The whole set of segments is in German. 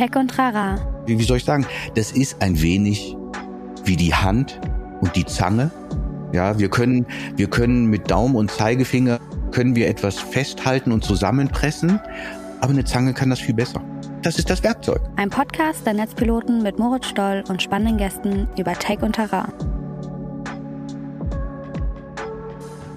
Tech und Rara. Wie, soll ich sagen? Das ist ein wenig wie die Hand und die Zange. Ja, wir können, wir können mit Daumen und Zeigefinger können wir etwas festhalten und zusammenpressen, aber eine Zange kann das viel besser. Das ist das Werkzeug. Ein Podcast der Netzpiloten mit Moritz Stoll und spannenden Gästen über Tech und Terrain.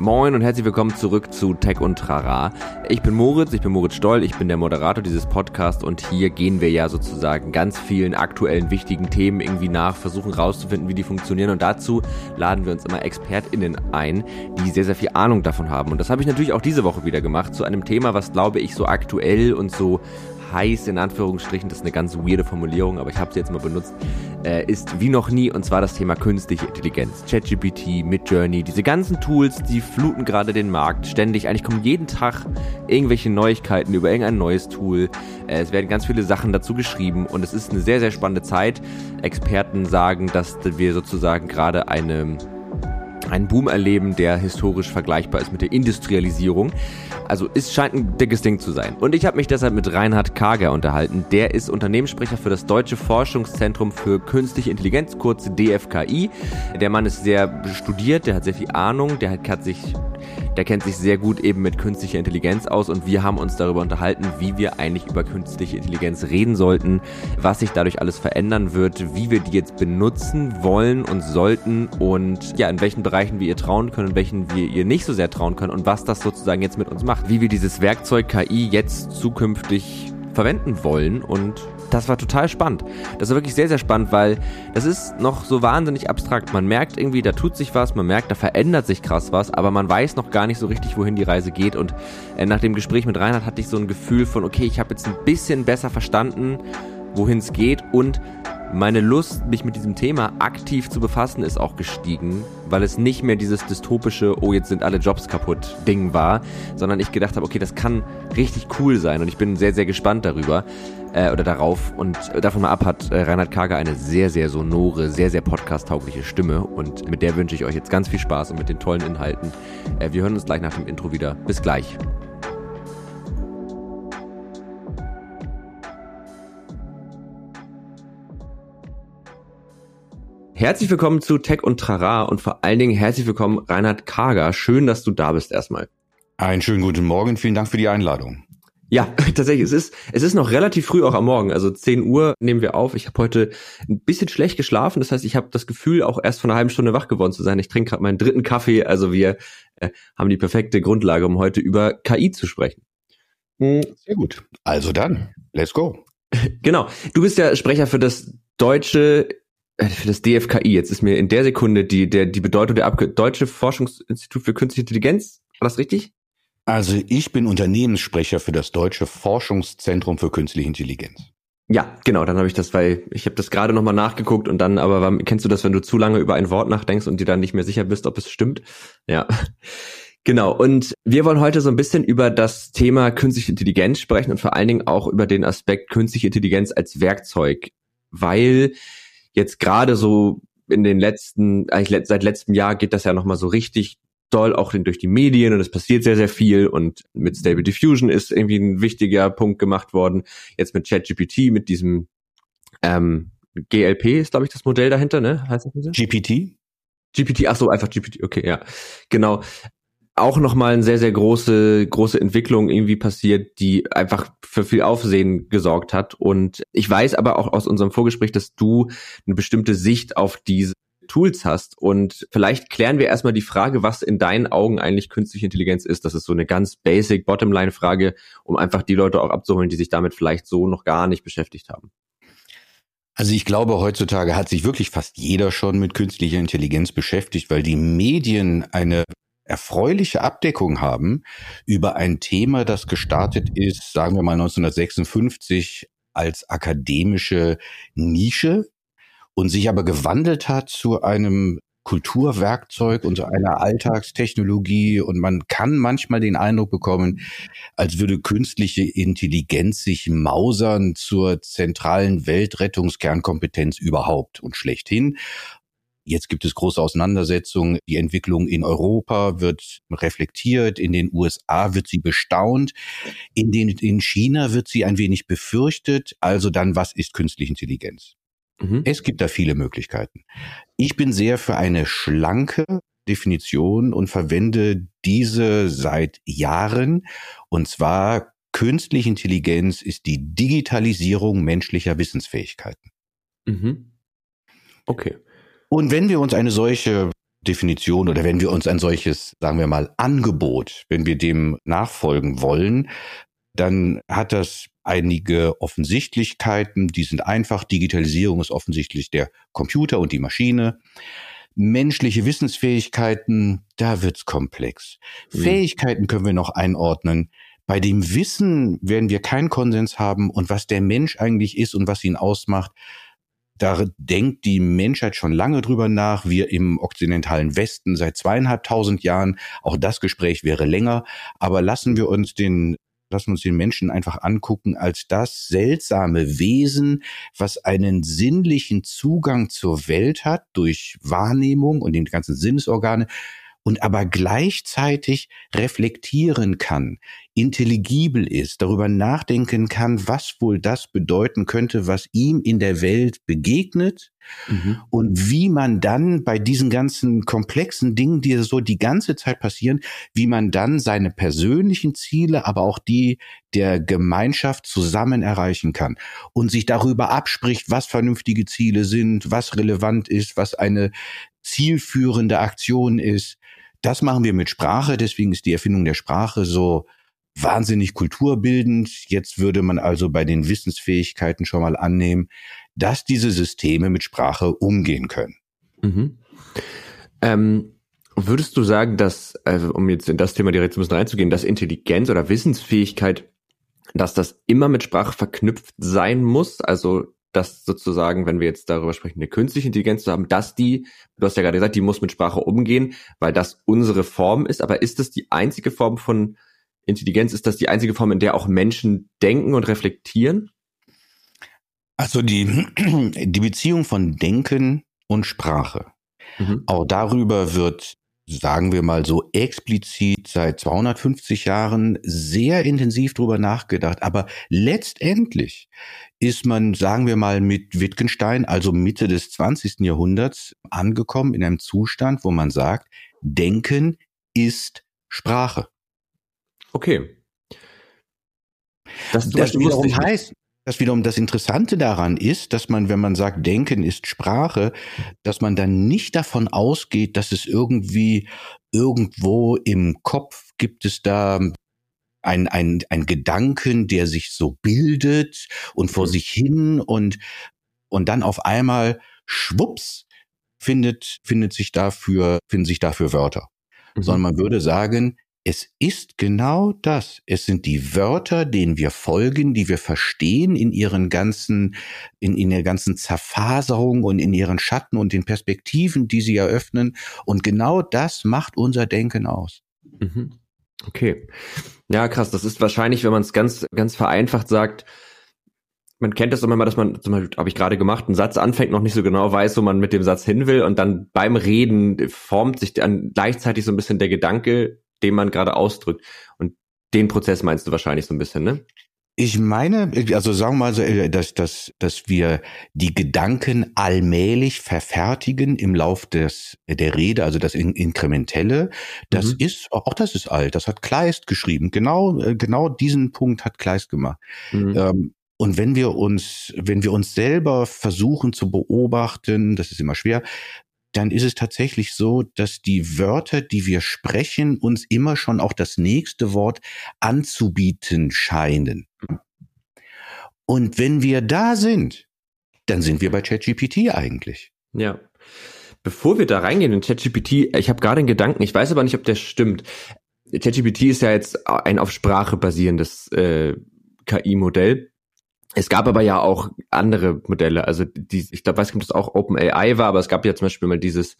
Moin und herzlich willkommen zurück zu Tech und Trara. Ich bin Moritz, ich bin Moritz Stoll, ich bin der Moderator dieses Podcasts und hier gehen wir ja sozusagen ganz vielen aktuellen wichtigen Themen irgendwie nach, versuchen rauszufinden, wie die funktionieren und dazu laden wir uns immer ExpertInnen ein, die sehr, sehr viel Ahnung davon haben. Und das habe ich natürlich auch diese Woche wieder gemacht zu einem Thema, was glaube ich so aktuell und so heiß in Anführungsstrichen, das ist eine ganz weirde Formulierung, aber ich habe sie jetzt mal benutzt, äh, ist wie noch nie und zwar das Thema künstliche Intelligenz. ChatGPT, Midjourney, diese ganzen Tools, die fluten gerade den Markt ständig. Eigentlich kommen jeden Tag irgendwelche Neuigkeiten über irgendein neues Tool. Äh, es werden ganz viele Sachen dazu geschrieben und es ist eine sehr, sehr spannende Zeit. Experten sagen, dass wir sozusagen gerade eine einen Boom erleben, der historisch vergleichbar ist mit der Industrialisierung. Also es scheint ein dickes Ding zu sein. Und ich habe mich deshalb mit Reinhard Kager unterhalten. Der ist Unternehmenssprecher für das Deutsche Forschungszentrum für Künstliche Intelligenz, kurz DFKI. Der Mann ist sehr studiert, der hat sehr viel Ahnung, der hat sich der kennt sich sehr gut eben mit künstlicher Intelligenz aus und wir haben uns darüber unterhalten, wie wir eigentlich über künstliche Intelligenz reden sollten, was sich dadurch alles verändern wird, wie wir die jetzt benutzen wollen und sollten und ja, in welchen Bereichen wir ihr trauen können, in welchen wir ihr nicht so sehr trauen können und was das sozusagen jetzt mit uns macht, wie wir dieses Werkzeug KI jetzt zukünftig verwenden wollen und das war total spannend. Das war wirklich sehr, sehr spannend, weil das ist noch so wahnsinnig abstrakt. Man merkt irgendwie, da tut sich was, man merkt, da verändert sich krass was, aber man weiß noch gar nicht so richtig, wohin die Reise geht. Und äh, nach dem Gespräch mit Reinhard hatte ich so ein Gefühl von, okay, ich habe jetzt ein bisschen besser verstanden, wohin es geht und meine Lust, mich mit diesem Thema aktiv zu befassen, ist auch gestiegen, weil es nicht mehr dieses dystopische, oh, jetzt sind alle Jobs kaputt Ding war, sondern ich gedacht habe, okay, das kann richtig cool sein und ich bin sehr, sehr gespannt darüber äh, oder darauf. Und davon mal ab hat äh, Reinhard Kager eine sehr, sehr sonore, sehr, sehr podcast-taugliche Stimme und mit der wünsche ich euch jetzt ganz viel Spaß und mit den tollen Inhalten. Äh, wir hören uns gleich nach dem Intro wieder. Bis gleich. Herzlich willkommen zu Tech und Trara und vor allen Dingen herzlich willkommen Reinhard Kager. Schön, dass du da bist erstmal. Einen schönen guten Morgen. Vielen Dank für die Einladung. Ja, tatsächlich. Es ist, es ist noch relativ früh auch am Morgen. Also 10 Uhr nehmen wir auf. Ich habe heute ein bisschen schlecht geschlafen. Das heißt, ich habe das Gefühl, auch erst von einer halben Stunde wach geworden zu sein. Ich trinke gerade meinen dritten Kaffee. Also wir äh, haben die perfekte Grundlage, um heute über KI zu sprechen. Hm. Sehr gut. Also dann, let's go. Genau. Du bist ja Sprecher für das deutsche für das DFKI. Jetzt ist mir in der Sekunde die, der, die Bedeutung der Abkürzung Deutsche Forschungsinstitut für Künstliche Intelligenz. War das richtig? Also ich bin Unternehmenssprecher für das Deutsche Forschungszentrum für Künstliche Intelligenz. Ja, genau, dann habe ich das, weil ich habe das gerade nochmal nachgeguckt und dann, aber kennst du das, wenn du zu lange über ein Wort nachdenkst und dir dann nicht mehr sicher bist, ob es stimmt? Ja. Genau, und wir wollen heute so ein bisschen über das Thema künstliche Intelligenz sprechen und vor allen Dingen auch über den Aspekt künstliche Intelligenz als Werkzeug, weil jetzt gerade so in den letzten, eigentlich seit letztem Jahr geht das ja nochmal so richtig doll auch durch die Medien und es passiert sehr, sehr viel und mit Stable Diffusion ist irgendwie ein wichtiger Punkt gemacht worden. Jetzt mit ChatGPT, mit diesem ähm, GLP ist, glaube ich, das Modell dahinter, ne? Heißt das GPT? GPT, ach so, einfach GPT, okay, ja. Genau. Auch nochmal eine sehr, sehr große, große Entwicklung irgendwie passiert, die einfach für viel Aufsehen gesorgt hat. Und ich weiß aber auch aus unserem Vorgespräch, dass du eine bestimmte Sicht auf diese Tools hast. Und vielleicht klären wir erstmal die Frage, was in deinen Augen eigentlich künstliche Intelligenz ist. Das ist so eine ganz basic Bottomline-Frage, um einfach die Leute auch abzuholen, die sich damit vielleicht so noch gar nicht beschäftigt haben. Also ich glaube, heutzutage hat sich wirklich fast jeder schon mit künstlicher Intelligenz beschäftigt, weil die Medien eine erfreuliche Abdeckung haben über ein Thema, das gestartet ist, sagen wir mal 1956 als akademische Nische und sich aber gewandelt hat zu einem Kulturwerkzeug und zu einer Alltagstechnologie und man kann manchmal den Eindruck bekommen, als würde künstliche Intelligenz sich mausern zur zentralen Weltrettungskernkompetenz überhaupt und schlechthin. Jetzt gibt es große Auseinandersetzungen. Die Entwicklung in Europa wird reflektiert. In den USA wird sie bestaunt. In, den, in China wird sie ein wenig befürchtet. Also dann, was ist künstliche Intelligenz? Mhm. Es gibt da viele Möglichkeiten. Ich bin sehr für eine schlanke Definition und verwende diese seit Jahren. Und zwar künstliche Intelligenz ist die Digitalisierung menschlicher Wissensfähigkeiten. Mhm. Okay. Und wenn wir uns eine solche Definition oder wenn wir uns ein solches, sagen wir mal, Angebot, wenn wir dem nachfolgen wollen, dann hat das einige Offensichtlichkeiten, die sind einfach. Digitalisierung ist offensichtlich der Computer und die Maschine. Menschliche Wissensfähigkeiten, da wird's komplex. Mhm. Fähigkeiten können wir noch einordnen. Bei dem Wissen werden wir keinen Konsens haben und was der Mensch eigentlich ist und was ihn ausmacht, da denkt die Menschheit schon lange drüber nach. Wir im okzidentalen Westen seit zweieinhalbtausend Jahren. Auch das Gespräch wäre länger. Aber lassen wir uns den lassen uns den Menschen einfach angucken als das seltsame Wesen, was einen sinnlichen Zugang zur Welt hat durch Wahrnehmung und die ganzen Sinnesorgane, und aber gleichzeitig reflektieren kann, intelligibel ist, darüber nachdenken kann, was wohl das bedeuten könnte, was ihm in der Welt begegnet mhm. und wie man dann bei diesen ganzen komplexen Dingen, die so die ganze Zeit passieren, wie man dann seine persönlichen Ziele, aber auch die der Gemeinschaft zusammen erreichen kann und sich darüber abspricht, was vernünftige Ziele sind, was relevant ist, was eine zielführende Aktion ist. Das machen wir mit Sprache, deswegen ist die Erfindung der Sprache so wahnsinnig kulturbildend. Jetzt würde man also bei den Wissensfähigkeiten schon mal annehmen, dass diese Systeme mit Sprache umgehen können. Mhm. Ähm, würdest du sagen, dass, also um jetzt in das Thema direkt ein bisschen reinzugehen, dass Intelligenz oder Wissensfähigkeit, dass das immer mit Sprache verknüpft sein muss? Also dass sozusagen, wenn wir jetzt darüber sprechen, eine künstliche Intelligenz zu haben, dass die, du hast ja gerade gesagt, die muss mit Sprache umgehen, weil das unsere Form ist. Aber ist das die einzige Form von Intelligenz? Ist das die einzige Form, in der auch Menschen denken und reflektieren? Also die, die Beziehung von Denken und Sprache. Mhm. Auch darüber wird sagen wir mal so explizit seit 250 Jahren sehr intensiv drüber nachgedacht. Aber letztendlich ist man, sagen wir mal, mit Wittgenstein, also Mitte des 20. Jahrhunderts, angekommen in einem Zustand, wo man sagt, Denken ist Sprache. Okay. Das, das wiederum heißt, das wiederum das Interessante daran ist, dass man, wenn man sagt, Denken ist Sprache, dass man dann nicht davon ausgeht, dass es irgendwie irgendwo im Kopf gibt es da ein, ein, ein Gedanken, der sich so bildet und vor mhm. sich hin und, und dann auf einmal schwupps findet, findet sich dafür, finden sich dafür Wörter. Mhm. Sondern man würde sagen, es ist genau das. Es sind die Wörter, denen wir folgen, die wir verstehen in ihren ganzen, in, in der ganzen Zerfaserung und in ihren Schatten und den Perspektiven, die sie eröffnen. Und genau das macht unser Denken aus. Mhm. Okay. Ja, krass. Das ist wahrscheinlich, wenn man es ganz, ganz vereinfacht sagt, man kennt das immer mal, dass man, zum Beispiel, habe ich gerade gemacht, einen Satz anfängt, noch nicht so genau weiß, wo man mit dem Satz hin will und dann beim Reden formt sich dann gleichzeitig so ein bisschen der Gedanke den man gerade ausdrückt. Und den Prozess meinst du wahrscheinlich so ein bisschen, ne? Ich meine, also sagen wir mal so, äh, dass, dass, dass wir die Gedanken allmählich verfertigen im Lauf des, der Rede, also das Inkrementelle. Das mhm. ist, auch das ist alt, das hat Kleist geschrieben. Genau, äh, genau diesen Punkt hat Kleist gemacht. Mhm. Ähm, und wenn wir uns, wenn wir uns selber versuchen zu beobachten, das ist immer schwer, dann ist es tatsächlich so, dass die Wörter, die wir sprechen, uns immer schon auch das nächste Wort anzubieten scheinen. Und wenn wir da sind, dann sind wir bei ChatGPT eigentlich. Ja. Bevor wir da reingehen in ChatGPT, ich habe gerade einen Gedanken, ich weiß aber nicht, ob der stimmt. ChatGPT ist ja jetzt ein auf Sprache basierendes äh, KI-Modell. Es gab aber ja auch andere Modelle. Also die, ich glaube, weiß nicht, ob das auch OpenAI war, aber es gab ja zum Beispiel mal dieses,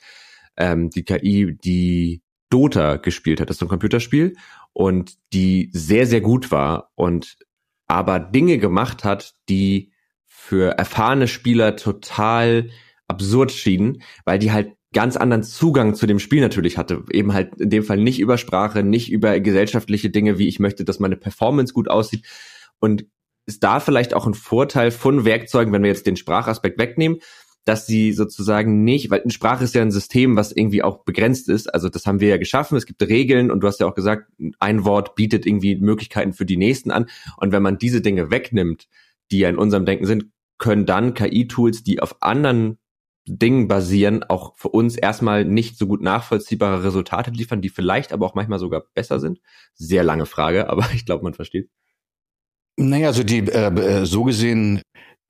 ähm, die KI, die Dota gespielt hat. Das ist so ein Computerspiel und die sehr, sehr gut war und aber Dinge gemacht hat, die für erfahrene Spieler total absurd schienen, weil die halt ganz anderen Zugang zu dem Spiel natürlich hatte. Eben halt in dem Fall nicht über Sprache, nicht über gesellschaftliche Dinge, wie ich möchte, dass meine Performance gut aussieht. Und ist da vielleicht auch ein Vorteil von Werkzeugen, wenn wir jetzt den Sprachaspekt wegnehmen, dass sie sozusagen nicht, weil Sprache ist ja ein System, was irgendwie auch begrenzt ist. Also das haben wir ja geschaffen. Es gibt Regeln und du hast ja auch gesagt, ein Wort bietet irgendwie Möglichkeiten für die nächsten an. Und wenn man diese Dinge wegnimmt, die ja in unserem Denken sind, können dann KI-Tools, die auf anderen Dingen basieren, auch für uns erstmal nicht so gut nachvollziehbare Resultate liefern, die vielleicht aber auch manchmal sogar besser sind. Sehr lange Frage, aber ich glaube, man versteht. Naja, also die äh, äh so gesehen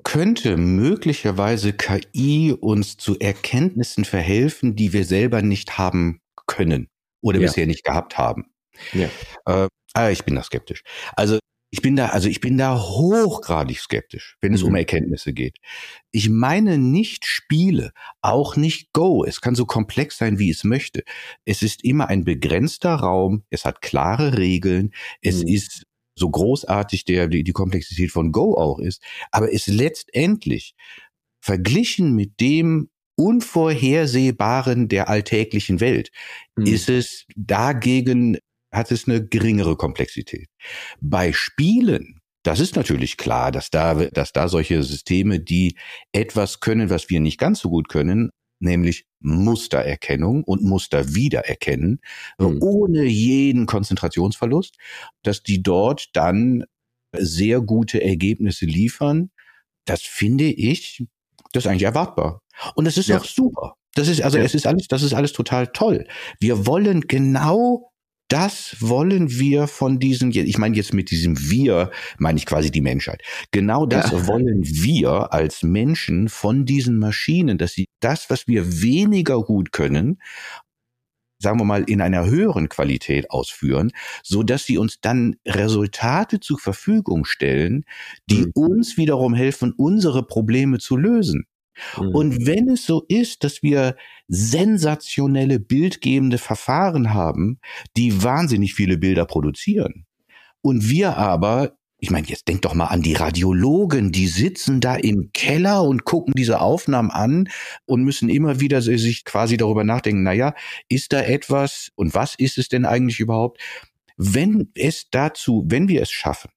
könnte möglicherweise KI uns zu Erkenntnissen verhelfen, die wir selber nicht haben können oder ja. bisher nicht gehabt haben. Ja. Äh, ah, ich bin da skeptisch. Also ich bin da, also ich bin da hochgradig skeptisch, wenn es mhm. um Erkenntnisse geht. Ich meine nicht Spiele, auch nicht Go. Es kann so komplex sein, wie es möchte. Es ist immer ein begrenzter Raum. Es hat klare Regeln. Es mhm. ist so großartig der, die, die Komplexität von Go auch ist, aber ist letztendlich verglichen mit dem Unvorhersehbaren der alltäglichen Welt, mhm. ist es dagegen, hat es eine geringere Komplexität. Bei Spielen, das ist natürlich klar, dass da, dass da solche Systeme, die etwas können, was wir nicht ganz so gut können, nämlich Mustererkennung und Muster wiedererkennen, mhm. ohne jeden Konzentrationsverlust, dass die dort dann sehr gute Ergebnisse liefern. Das finde ich, das ist eigentlich erwartbar. Und das ist ja. auch super. Das ist, also ja. es ist alles, das ist alles total toll. Wir wollen genau das wollen wir von diesem, ich meine jetzt mit diesem Wir, meine ich quasi die Menschheit. Genau das ja. wollen wir als Menschen von diesen Maschinen, dass sie das, was wir weniger gut können, sagen wir mal, in einer höheren Qualität ausführen, so dass sie uns dann Resultate zur Verfügung stellen, die mhm. uns wiederum helfen, unsere Probleme zu lösen. Mhm. Und wenn es so ist, dass wir sensationelle bildgebende Verfahren haben, die wahnsinnig viele Bilder produzieren, und wir aber ich meine, jetzt denk doch mal an die Radiologen, die sitzen da im Keller und gucken diese Aufnahmen an und müssen immer wieder sich quasi darüber nachdenken, naja, ist da etwas und was ist es denn eigentlich überhaupt? Wenn es dazu, wenn wir es schaffen,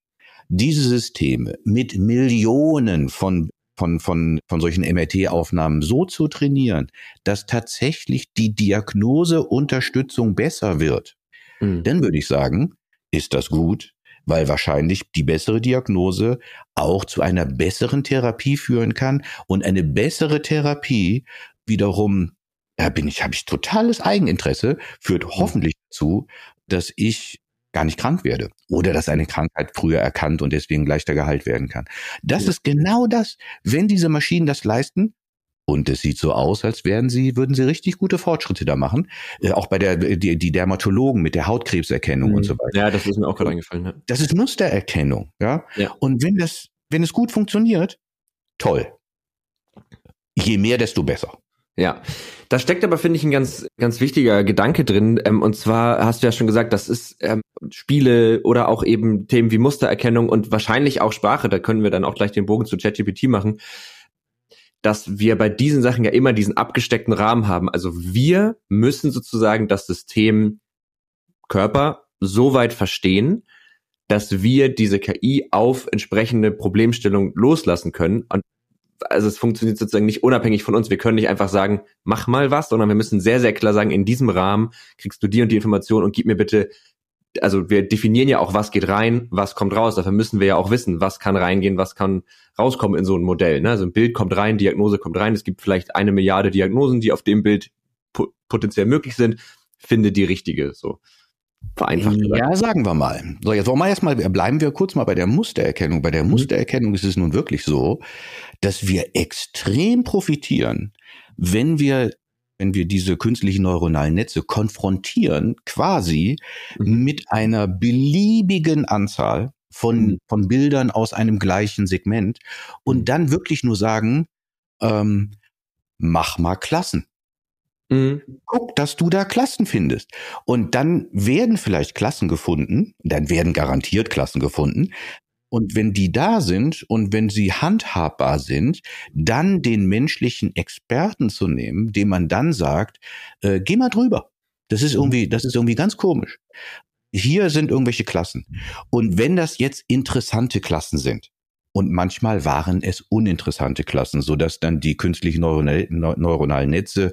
diese Systeme mit Millionen von von, von, von solchen MRT-Aufnahmen so zu trainieren, dass tatsächlich die Diagnoseunterstützung besser wird, mhm. dann würde ich sagen, ist das gut, weil wahrscheinlich die bessere Diagnose auch zu einer besseren Therapie führen kann und eine bessere Therapie wiederum, da bin ich, habe ich totales Eigeninteresse, führt mhm. hoffentlich dazu, dass ich gar nicht krank werde oder dass eine Krankheit früher erkannt und deswegen leichter geheilt werden kann. Das ja. ist genau das. Wenn diese Maschinen das leisten, und es sieht so aus, als wären sie, würden sie richtig gute Fortschritte da machen. Äh, auch bei der, die, die Dermatologen mit der Hautkrebserkennung mhm. und so weiter. Ja, das ist mir auch gerade eingefallen. Ja. Das ist Mustererkennung, ja? ja. Und wenn das, wenn es gut funktioniert, toll. Je mehr, desto besser. Ja, da steckt aber, finde ich, ein ganz, ganz wichtiger Gedanke drin. Ähm, und zwar hast du ja schon gesagt, das ist ähm, Spiele oder auch eben Themen wie Mustererkennung und wahrscheinlich auch Sprache. Da können wir dann auch gleich den Bogen zu ChatGPT machen, dass wir bei diesen Sachen ja immer diesen abgesteckten Rahmen haben. Also wir müssen sozusagen das System Körper so weit verstehen, dass wir diese KI auf entsprechende Problemstellung loslassen können. Und also es funktioniert sozusagen nicht unabhängig von uns. Wir können nicht einfach sagen, mach mal was, sondern wir müssen sehr, sehr klar sagen, in diesem Rahmen kriegst du die und die Information und gib mir bitte, also wir definieren ja auch, was geht rein, was kommt raus. Dafür müssen wir ja auch wissen, was kann reingehen, was kann rauskommen in so ein Modell. Ne? Also ein Bild kommt rein, Diagnose kommt rein. Es gibt vielleicht eine Milliarde Diagnosen, die auf dem Bild potenziell möglich sind. Finde die richtige, so vereinfacht. Ja, sagen wir mal. So, jetzt wollen wir erstmal, bleiben wir kurz mal bei der Mustererkennung. Bei der mhm. Mustererkennung ist es nun wirklich so, dass wir extrem profitieren, wenn wir wenn wir diese künstlichen neuronalen Netze konfrontieren, quasi mhm. mit einer beliebigen Anzahl von, mhm. von Bildern aus einem gleichen Segment und dann wirklich nur sagen, ähm, mach mal Klassen. Mhm. Guck, dass du da Klassen findest. Und dann werden vielleicht Klassen gefunden, dann werden garantiert Klassen gefunden. Und wenn die da sind und wenn sie handhabbar sind, dann den menschlichen Experten zu nehmen, dem man dann sagt, äh, geh mal drüber. Das ist irgendwie, das ist irgendwie ganz komisch. Hier sind irgendwelche Klassen. Und wenn das jetzt interessante Klassen sind, und manchmal waren es uninteressante Klassen, so dass dann die künstlichen neuronalen Netze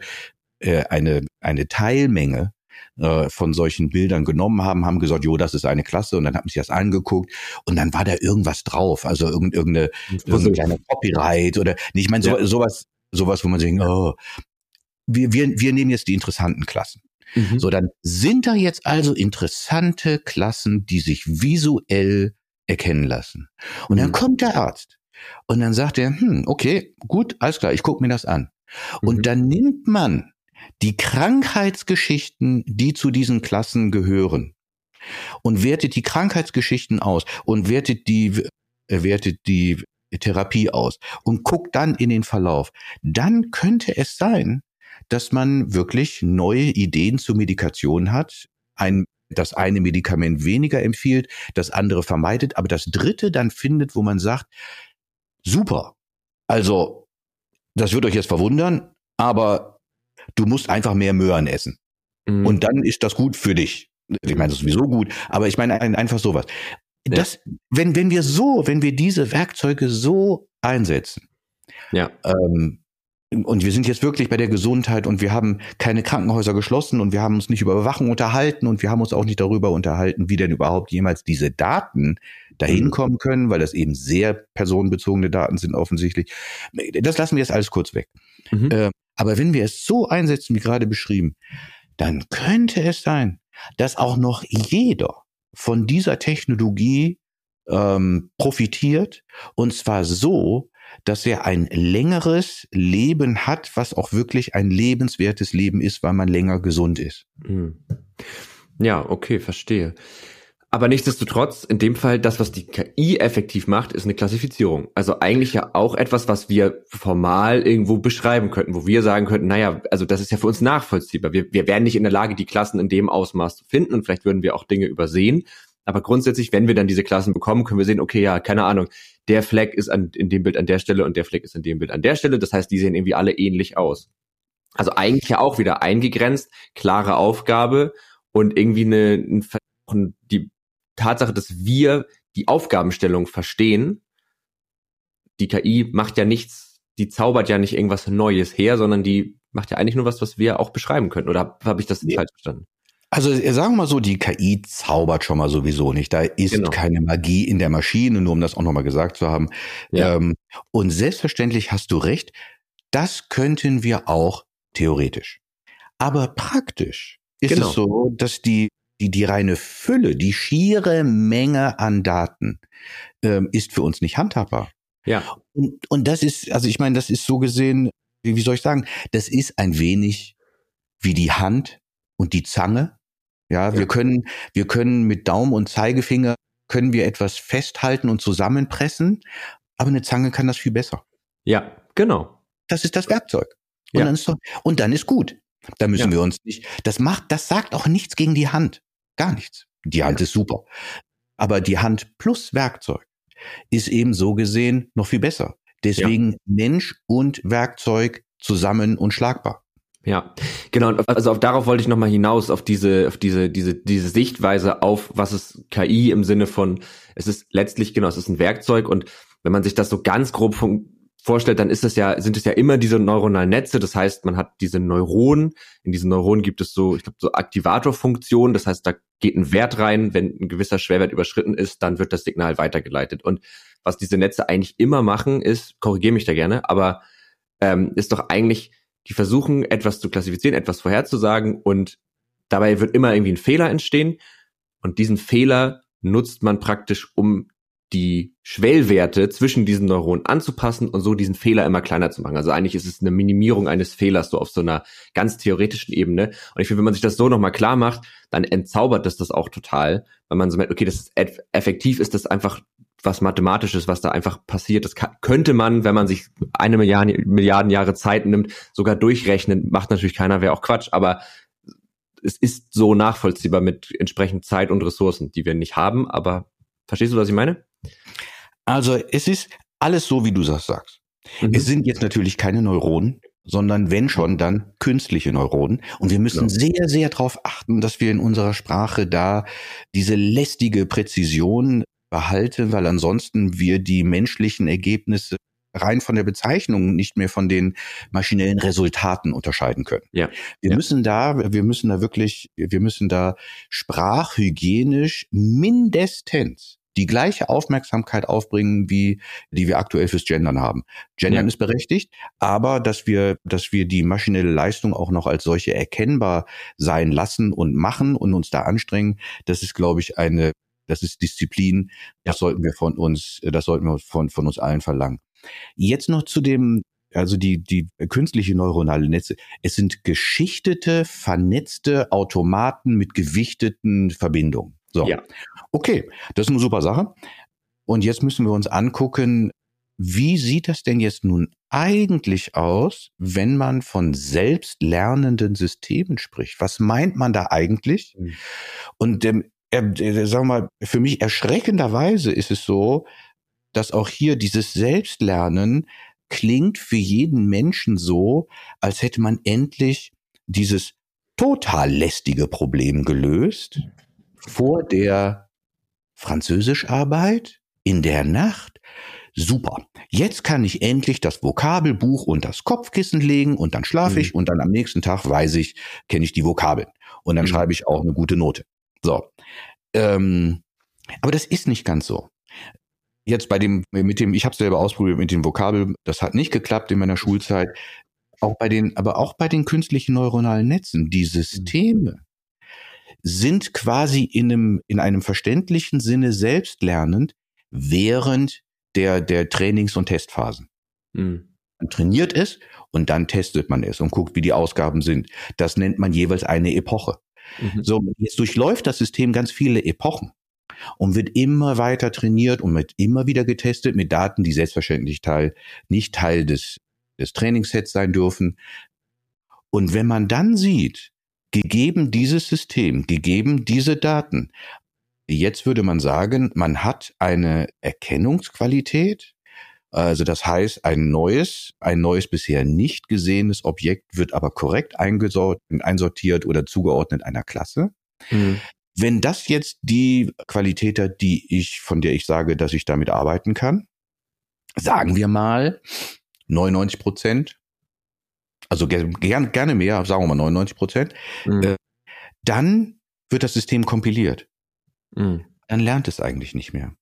äh, eine, eine Teilmenge äh, von solchen Bildern genommen haben, haben gesagt, jo, das ist eine Klasse und dann haben sie das angeguckt und dann war da irgendwas drauf, also irgendeine, irgendeine Copyright oder ich meine so, sowas, sowas, wo man sich, oh, wir, wir, wir nehmen jetzt die interessanten Klassen. Mhm. So, dann sind da jetzt also interessante Klassen, die sich visuell erkennen lassen. Und mhm. dann kommt der Arzt und dann sagt er, hm, okay, gut, alles klar, ich gucke mir das an. Mhm. Und dann nimmt man die Krankheitsgeschichten, die zu diesen Klassen gehören, und wertet die Krankheitsgeschichten aus und wertet die, äh, wertet die Therapie aus und guckt dann in den Verlauf. Dann könnte es sein, dass man wirklich neue Ideen zur Medikation hat, ein das eine Medikament weniger empfiehlt, das andere vermeidet, aber das dritte dann findet, wo man sagt, super. Also, das wird euch jetzt verwundern, aber du musst einfach mehr Möhren essen. Mhm. Und dann ist das gut für dich. Ich meine, das ist sowieso gut, aber ich meine einfach sowas. Ja. Das, wenn, wenn wir so, wenn wir diese Werkzeuge so einsetzen, ja. Ähm, und wir sind jetzt wirklich bei der Gesundheit und wir haben keine Krankenhäuser geschlossen und wir haben uns nicht über Überwachung unterhalten und wir haben uns auch nicht darüber unterhalten, wie denn überhaupt jemals diese Daten dahin mhm. kommen können, weil das eben sehr personenbezogene Daten sind offensichtlich. Das lassen wir jetzt alles kurz weg. Mhm. Aber wenn wir es so einsetzen, wie gerade beschrieben, dann könnte es sein, dass auch noch jeder von dieser Technologie ähm, profitiert und zwar so, dass er ein längeres Leben hat, was auch wirklich ein lebenswertes Leben ist, weil man länger gesund ist. Hm. Ja, okay, verstehe. Aber nichtsdestotrotz, in dem Fall, das, was die KI effektiv macht, ist eine Klassifizierung. Also eigentlich ja auch etwas, was wir formal irgendwo beschreiben könnten, wo wir sagen könnten, naja, also das ist ja für uns nachvollziehbar. Wir, wir wären nicht in der Lage, die Klassen in dem Ausmaß zu finden und vielleicht würden wir auch Dinge übersehen. Aber grundsätzlich, wenn wir dann diese Klassen bekommen, können wir sehen, okay, ja, keine Ahnung, der Fleck ist an, in dem Bild an der Stelle und der Fleck ist in dem Bild an der Stelle. Das heißt, die sehen irgendwie alle ähnlich aus. Also eigentlich ja auch wieder eingegrenzt, klare Aufgabe und irgendwie eine, eine die Tatsache, dass wir die Aufgabenstellung verstehen, die KI macht ja nichts, die zaubert ja nicht irgendwas Neues her, sondern die macht ja eigentlich nur was, was wir auch beschreiben könnten. Oder habe hab ich das nee. falsch verstanden? Also sagen wir mal so, die KI zaubert schon mal sowieso nicht. Da ist genau. keine Magie in der Maschine, nur um das auch nochmal gesagt zu haben. Ja. Ähm, und selbstverständlich hast du recht, das könnten wir auch theoretisch. Aber praktisch ist genau. es so, dass die die, die reine Fülle, die schiere Menge an Daten ähm, ist für uns nicht handhabbar. Ja. Und, und das ist, also ich meine, das ist so gesehen, wie soll ich sagen, das ist ein wenig wie die Hand und die Zange. Ja, ja. wir können, wir können mit Daumen und Zeigefinger können wir etwas festhalten und zusammenpressen, aber eine Zange kann das viel besser. Ja, genau. Das ist das Werkzeug. Und, ja. dann, ist doch, und dann ist gut. Da müssen ja. wir uns nicht, das macht, das sagt auch nichts gegen die Hand. Gar nichts. Die Hand ist super. Aber die Hand plus Werkzeug ist eben so gesehen noch viel besser. Deswegen ja. Mensch und Werkzeug zusammen unschlagbar. Ja, genau. Also auf, darauf wollte ich nochmal hinaus, auf diese, auf diese, diese, diese Sichtweise auf, was ist KI im Sinne von, es ist letztlich, genau, es ist ein Werkzeug und wenn man sich das so ganz grob vorstellt, dann ist es ja, sind es ja immer diese neuronalen Netze. Das heißt, man hat diese Neuronen. In diesen Neuronen gibt es so, ich glaube, so Aktivatorfunktionen. Das heißt, da geht ein Wert rein. Wenn ein gewisser Schwerwert überschritten ist, dann wird das Signal weitergeleitet. Und was diese Netze eigentlich immer machen, ist, korrigiere mich da gerne, aber ähm, ist doch eigentlich, die versuchen, etwas zu klassifizieren, etwas vorherzusagen und dabei wird immer irgendwie ein Fehler entstehen. Und diesen Fehler nutzt man praktisch, um die Schwellwerte zwischen diesen Neuronen anzupassen und so diesen Fehler immer kleiner zu machen. Also eigentlich ist es eine Minimierung eines Fehlers so auf so einer ganz theoretischen Ebene. Und ich finde, wenn man sich das so nochmal klar macht, dann entzaubert das das auch total, weil man so merkt, okay, das ist effektiv ist das einfach was Mathematisches, was da einfach passiert. Das könnte man, wenn man sich eine Milliarde, Milliarden Jahre Zeit nimmt, sogar durchrechnen. Macht natürlich keiner, wäre auch Quatsch, aber es ist so nachvollziehbar mit entsprechend Zeit und Ressourcen, die wir nicht haben. Aber verstehst du, was ich meine? Also es ist alles so, wie du das sagst. Mhm. Es sind jetzt natürlich keine Neuronen, sondern wenn schon, dann künstliche Neuronen. Und wir müssen ja. sehr, sehr darauf achten, dass wir in unserer Sprache da diese lästige Präzision behalten, weil ansonsten wir die menschlichen Ergebnisse rein von der Bezeichnung nicht mehr von den maschinellen Resultaten unterscheiden können. Ja. Wir ja. müssen da, wir müssen da wirklich, wir müssen da sprachhygienisch mindestens die gleiche Aufmerksamkeit aufbringen, wie die wir aktuell fürs Gendern haben. Gendern ja. ist berechtigt, aber dass wir, dass wir die maschinelle Leistung auch noch als solche erkennbar sein lassen und machen und uns da anstrengen, das ist, glaube ich, eine, das ist Disziplin. Das sollten wir von uns, das sollten wir von, von uns allen verlangen. Jetzt noch zu dem, also die, die künstliche neuronale Netze. Es sind geschichtete, vernetzte Automaten mit gewichteten Verbindungen. So. Ja. Okay, das ist eine super Sache. Und jetzt müssen wir uns angucken, wie sieht das denn jetzt nun eigentlich aus, wenn man von selbstlernenden Systemen spricht? Was meint man da eigentlich? Mhm. Und ähm, äh, sagen wir mal, für mich erschreckenderweise ist es so, dass auch hier dieses Selbstlernen klingt für jeden Menschen so, als hätte man endlich dieses total lästige Problem gelöst vor der Französischarbeit in der Nacht. Super. Jetzt kann ich endlich das Vokabelbuch und das Kopfkissen legen und dann schlafe mhm. ich und dann am nächsten Tag weiß ich, kenne ich die Vokabeln und dann mhm. schreibe ich auch eine gute Note. So. Ähm, aber das ist nicht ganz so. Jetzt bei dem, mit dem, ich habe selber ausprobiert mit dem Vokabel, das hat nicht geklappt in meiner Schulzeit. Auch bei den, aber auch bei den künstlichen neuronalen Netzen, die Systeme sind quasi in einem, in einem verständlichen Sinne selbstlernend während der, der Trainings- und Testphasen. Mhm. Man trainiert es und dann testet man es und guckt, wie die Ausgaben sind. Das nennt man jeweils eine Epoche. Mhm. So, jetzt durchläuft das System ganz viele Epochen und wird immer weiter trainiert und wird immer wieder getestet mit Daten, die selbstverständlich Teil, nicht Teil des, des Trainingssets sein dürfen. Und wenn man dann sieht, gegeben dieses System, gegeben diese Daten, jetzt würde man sagen, man hat eine Erkennungsqualität, also das heißt, ein neues, ein neues bisher nicht gesehenes Objekt wird aber korrekt einsortiert oder zugeordnet einer Klasse. Mhm. Wenn das jetzt die Qualität hat, die ich, von der ich sage, dass ich damit arbeiten kann, sagen wir mal 99 Prozent, also gerne, gerne mehr, sagen wir mal 99 Prozent, mhm. äh, dann wird das System kompiliert. Mhm. Dann lernt es eigentlich nicht mehr.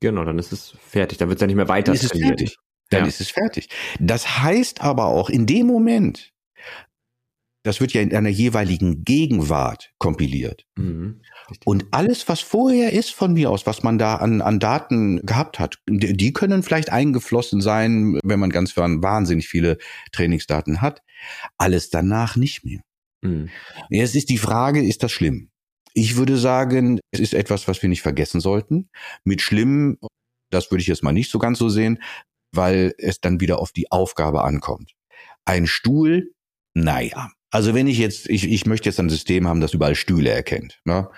Genau, dann ist es fertig. Dann wird es ja nicht mehr weiter dann ist es fertig. Dann ja. ist es fertig. Das heißt aber auch, in dem Moment, das wird ja in einer jeweiligen Gegenwart kompiliert. Mhm. Und alles, was vorher ist von mir aus, was man da an, an Daten gehabt hat, die, können vielleicht eingeflossen sein, wenn man ganz wahnsinnig viele Trainingsdaten hat. Alles danach nicht mehr. Mhm. Jetzt ist die Frage, ist das schlimm? Ich würde sagen, es ist etwas, was wir nicht vergessen sollten. Mit schlimm, das würde ich jetzt mal nicht so ganz so sehen, weil es dann wieder auf die Aufgabe ankommt. Ein Stuhl, naja, also wenn ich jetzt, ich, ich möchte jetzt ein System haben, das überall Stühle erkennt. Ne?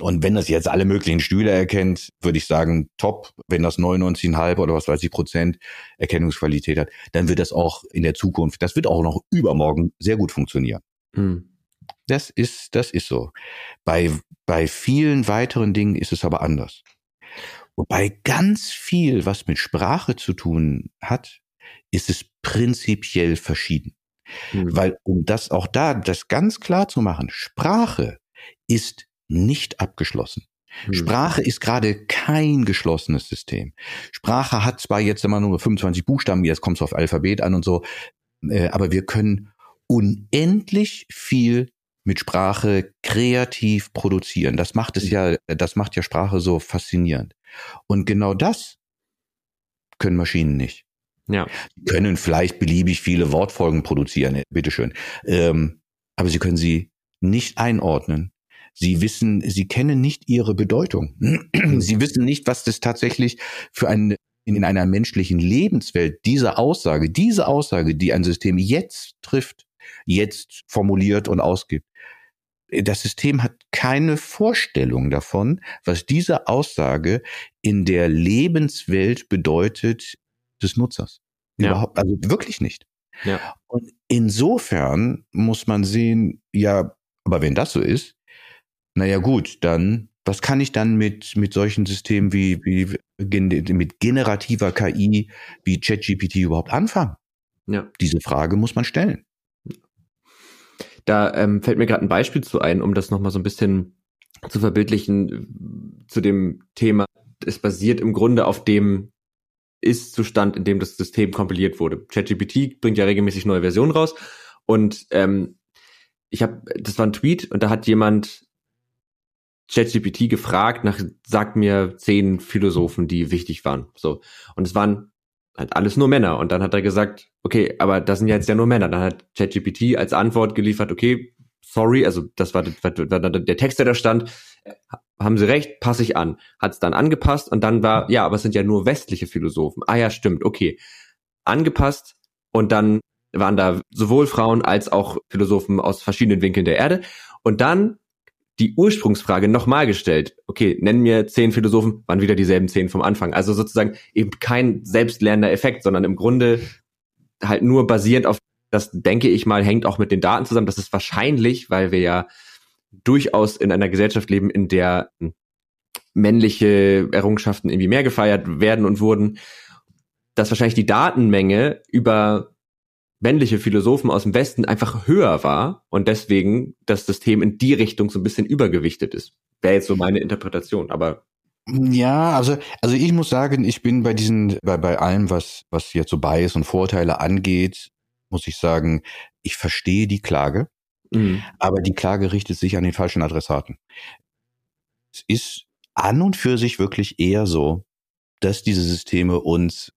Und wenn das jetzt alle möglichen Stühle erkennt, würde ich sagen, top. Wenn das 99,5 oder was weiß ich Prozent Erkennungsqualität hat, dann wird das auch in der Zukunft, das wird auch noch übermorgen sehr gut funktionieren. Mhm. Das ist, das ist so. Bei, bei vielen weiteren Dingen ist es aber anders. Und bei ganz viel, was mit Sprache zu tun hat, ist es prinzipiell verschieden. Mhm. Weil, um das auch da, das ganz klar zu machen, Sprache ist nicht abgeschlossen. Mhm. Sprache ist gerade kein geschlossenes System. Sprache hat zwar jetzt immer nur 25 Buchstaben, jetzt kommt es auf Alphabet an und so, äh, aber wir können unendlich viel mit Sprache kreativ produzieren. Das macht es mhm. ja, das macht ja Sprache so faszinierend. Und genau das können Maschinen nicht. Ja. Sie können vielleicht beliebig viele Wortfolgen produzieren, bitteschön. Ähm, aber sie können sie nicht einordnen. Sie wissen, sie kennen nicht ihre Bedeutung. Sie wissen nicht, was das tatsächlich für ein in einer menschlichen Lebenswelt diese Aussage, diese Aussage, die ein System jetzt trifft, jetzt formuliert und ausgibt, das System hat keine Vorstellung davon, was diese Aussage in der Lebenswelt bedeutet des Nutzers. Ja. Überhaupt, also wirklich nicht. Ja. Und insofern muss man sehen, ja, aber wenn das so ist, naja gut, dann, was kann ich dann mit, mit solchen Systemen wie, wie mit generativer KI wie ChatGPT überhaupt anfangen? Ja. Diese Frage muss man stellen. Da ähm, fällt mir gerade ein Beispiel zu ein, um das nochmal so ein bisschen zu verbildlichen zu dem Thema. Es basiert im Grunde auf dem Ist-Zustand, in dem das System kompiliert wurde. ChatGPT bringt ja regelmäßig neue Versionen raus und ähm, ich habe, das war ein Tweet und da hat jemand ChatGPT gefragt nach, sagt mir zehn Philosophen, die wichtig waren. So und es waren halt alles nur Männer. Und dann hat er gesagt, okay, aber das sind ja jetzt ja nur Männer. Dann hat ChatGPT als Antwort geliefert, okay, sorry, also das war, der Text, der da stand, haben Sie recht, passe ich an. Hat es dann angepasst und dann war, ja, aber es sind ja nur westliche Philosophen. Ah ja, stimmt, okay. Angepasst und dann waren da sowohl Frauen als auch Philosophen aus verschiedenen Winkeln der Erde. Und dann die Ursprungsfrage nochmal gestellt. Okay, nennen mir zehn Philosophen, waren wieder dieselben zehn vom Anfang. Also sozusagen eben kein selbstlernender Effekt, sondern im Grunde halt nur basierend auf, das denke ich mal, hängt auch mit den Daten zusammen. Das ist wahrscheinlich, weil wir ja durchaus in einer Gesellschaft leben, in der männliche Errungenschaften irgendwie mehr gefeiert werden und wurden, dass wahrscheinlich die Datenmenge über männliche Philosophen aus dem Westen einfach höher war und deswegen das System in die Richtung so ein bisschen übergewichtet ist. Wäre jetzt so meine Interpretation, aber ja, also, also ich muss sagen, ich bin bei diesen, bei, bei allem, was, was jetzt so Bias und Vorteile angeht, muss ich sagen, ich verstehe die Klage, mhm. aber die Klage richtet sich an den falschen Adressaten. Es ist an und für sich wirklich eher so, dass diese Systeme uns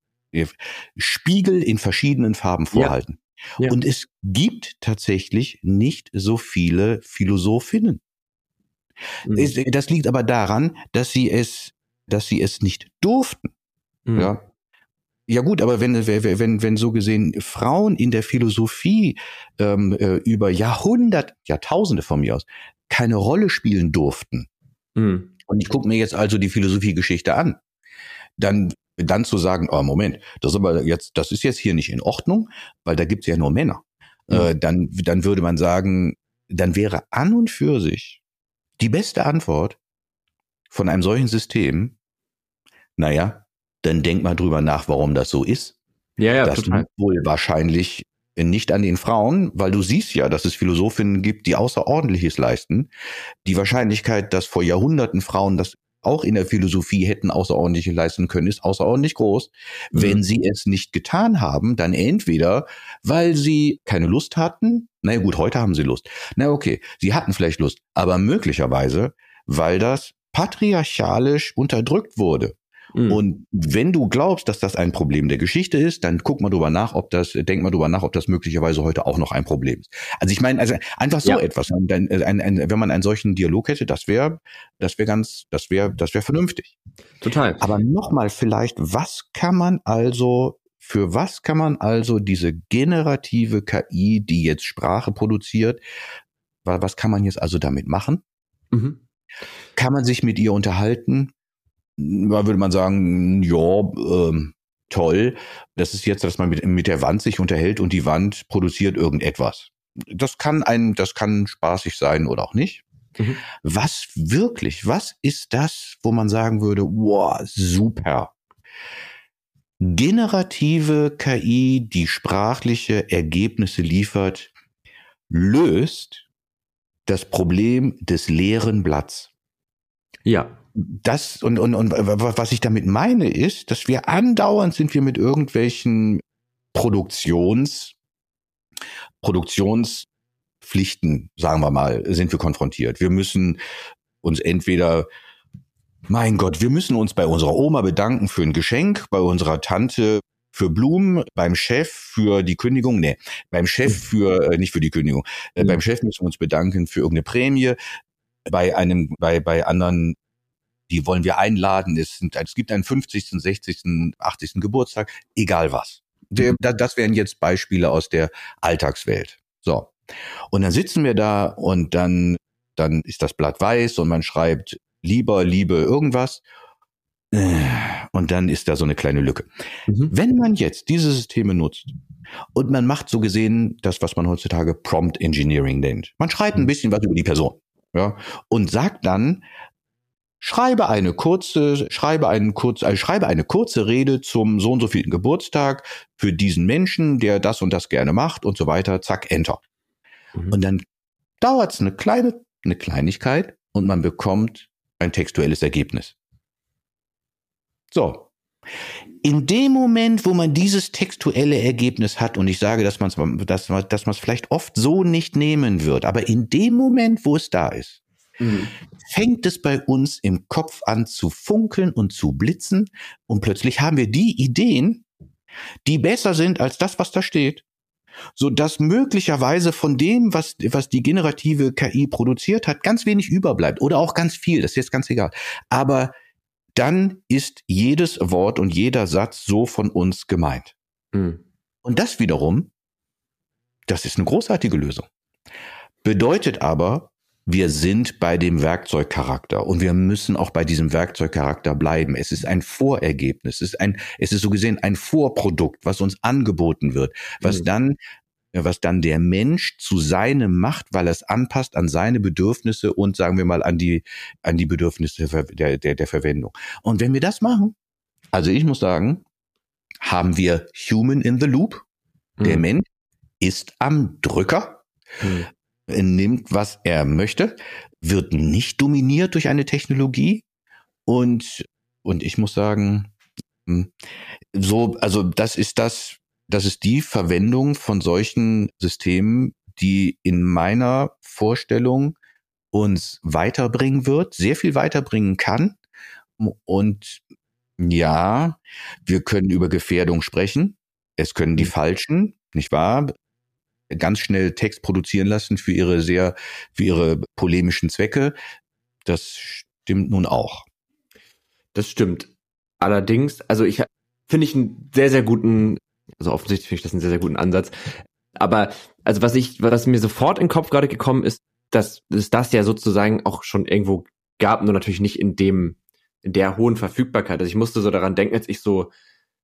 Spiegel in verschiedenen Farben vorhalten. Ja. Ja. Und es gibt tatsächlich nicht so viele Philosophinnen. Mhm. Das liegt aber daran, dass sie es, dass sie es nicht durften. Mhm. Ja. Ja gut, aber wenn, wenn, wenn so gesehen Frauen in der Philosophie ähm, äh, über Jahrhundert, Jahrtausende von mir aus, keine Rolle spielen durften, mhm. und ich gucke mir jetzt also die Philosophiegeschichte an, dann dann zu sagen, oh Moment, das ist aber jetzt, das ist jetzt hier nicht in Ordnung, weil da gibt's ja nur Männer. Mhm. Äh, dann, dann würde man sagen, dann wäre an und für sich die beste Antwort von einem solchen System, naja, dann denk mal drüber nach, warum das so ist. Ja, ja, das total. wohl wahrscheinlich nicht an den Frauen, weil du siehst ja, dass es Philosophinnen gibt, die Außerordentliches leisten. Die Wahrscheinlichkeit, dass vor Jahrhunderten Frauen das auch in der Philosophie hätten außerordentliche leisten können, ist außerordentlich groß. Mhm. Wenn sie es nicht getan haben, dann entweder, weil sie keine Lust hatten, na gut, heute haben sie Lust. Na okay, sie hatten vielleicht Lust, aber möglicherweise, weil das patriarchalisch unterdrückt wurde. Mhm. Und wenn du glaubst, dass das ein Problem der Geschichte ist, dann guck mal drüber nach, ob das, denk mal drüber nach, ob das möglicherweise heute auch noch ein Problem ist. Also ich meine, also einfach so ja. etwas. Ein, ein, ein, wenn man einen solchen Dialog hätte, das wäre, das wäre ganz, das wäre, das wäre vernünftig. Total. Aber nochmal vielleicht, was kann man also für was kann man also diese generative KI, die jetzt Sprache produziert, was kann man jetzt also damit machen? Mhm. Kann man sich mit ihr unterhalten? Da würde man sagen, ja, ähm, toll. Das ist jetzt, dass man mit, mit der Wand sich unterhält und die Wand produziert irgendetwas. Das kann ein, das kann spaßig sein oder auch nicht. Mhm. Was wirklich, was ist das, wo man sagen würde, wow, super. Generative KI, die sprachliche Ergebnisse liefert, löst das Problem des leeren Blatts. Ja das und, und, und was ich damit meine ist, dass wir andauernd sind wir mit irgendwelchen Produktions, Produktionspflichten, sagen wir mal, sind wir konfrontiert. Wir müssen uns entweder mein Gott, wir müssen uns bei unserer Oma bedanken für ein Geschenk, bei unserer Tante für Blumen, beim Chef für die Kündigung, nee, beim Chef für, äh, nicht für die Kündigung, äh, beim Chef müssen wir uns bedanken für irgendeine Prämie, bei einem, bei, bei anderen die wollen wir einladen. Es, sind, es gibt einen 50., 60., 80. Geburtstag, egal was. Der, das wären jetzt Beispiele aus der Alltagswelt. So. Und dann sitzen wir da und dann dann ist das Blatt weiß und man schreibt lieber, liebe irgendwas. Äh, und dann ist da so eine kleine Lücke. Mhm. Wenn man jetzt diese Systeme nutzt und man macht so gesehen das, was man heutzutage Prompt Engineering nennt. Man schreibt ein mhm. bisschen was über die Person. Ja, und sagt dann, schreibe eine kurze, schreibe einen kurz, also schreibe eine kurze Rede zum so und so vielen Geburtstag für diesen Menschen, der das und das gerne macht und so weiter. Zack, Enter. Mhm. Und dann dauert es eine kleine, eine Kleinigkeit und man bekommt ein textuelles Ergebnis. So. In dem Moment, wo man dieses textuelle Ergebnis hat, und ich sage, dass man es dass, dass man es vielleicht oft so nicht nehmen wird, aber in dem Moment, wo es da ist, Mhm. fängt es bei uns im Kopf an zu funkeln und zu blitzen und plötzlich haben wir die Ideen, die besser sind als das, was da steht, so dass möglicherweise von dem, was, was die generative KI produziert hat, ganz wenig überbleibt oder auch ganz viel, das ist jetzt ganz egal. Aber dann ist jedes Wort und jeder Satz so von uns gemeint. Mhm. Und das wiederum, das ist eine großartige Lösung. Bedeutet aber, wir sind bei dem Werkzeugcharakter und wir müssen auch bei diesem Werkzeugcharakter bleiben. Es ist ein Vorergebnis, es ist ein, es ist so gesehen ein Vorprodukt, was uns angeboten wird, was mhm. dann was dann der Mensch zu seinem macht, weil er es anpasst an seine Bedürfnisse und sagen wir mal an die an die Bedürfnisse der, der, der Verwendung. Und wenn wir das machen, also ich muss sagen, haben wir Human in the Loop. Der mhm. Mensch ist am Drücker. Mhm nimmt, was er möchte, wird nicht dominiert durch eine Technologie und und ich muss sagen, hm, so also das ist das das ist die Verwendung von solchen Systemen, die in meiner Vorstellung uns weiterbringen wird, sehr viel weiterbringen kann und ja, wir können über Gefährdung sprechen. Es können die mhm. Falschen, nicht wahr? Ganz schnell Text produzieren lassen für ihre sehr, für ihre polemischen Zwecke. Das stimmt nun auch. Das stimmt. Allerdings, also ich finde ich einen sehr, sehr guten, also offensichtlich finde ich das einen sehr, sehr guten Ansatz. Aber also was ich, was mir sofort in den Kopf gerade gekommen ist, dass es das ja sozusagen auch schon irgendwo gab, nur natürlich nicht in dem, in der hohen Verfügbarkeit. Also ich musste so daran denken, als ich so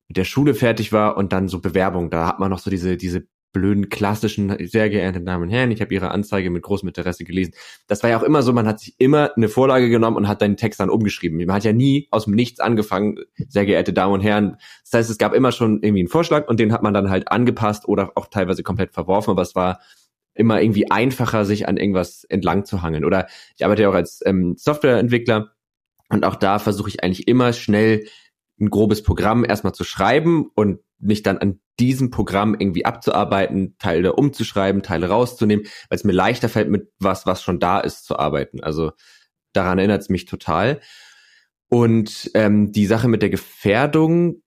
mit der Schule fertig war und dann so Bewerbung, da hat man noch so diese, diese blöden klassischen, sehr geehrte Damen und Herren, ich habe Ihre Anzeige mit großem Interesse gelesen. Das war ja auch immer so, man hat sich immer eine Vorlage genommen und hat deinen Text dann umgeschrieben. Man hat ja nie aus dem Nichts angefangen, sehr geehrte Damen und Herren. Das heißt, es gab immer schon irgendwie einen Vorschlag und den hat man dann halt angepasst oder auch teilweise komplett verworfen, aber es war immer irgendwie einfacher, sich an irgendwas entlang zu hangeln. Oder ich arbeite ja auch als ähm, Softwareentwickler und auch da versuche ich eigentlich immer schnell ein grobes Programm erstmal zu schreiben und mich dann an diesem Programm irgendwie abzuarbeiten, Teile umzuschreiben, Teile rauszunehmen, weil es mir leichter fällt, mit was, was schon da ist, zu arbeiten. Also daran erinnert es mich total. Und ähm, die Sache mit der Gefährdung,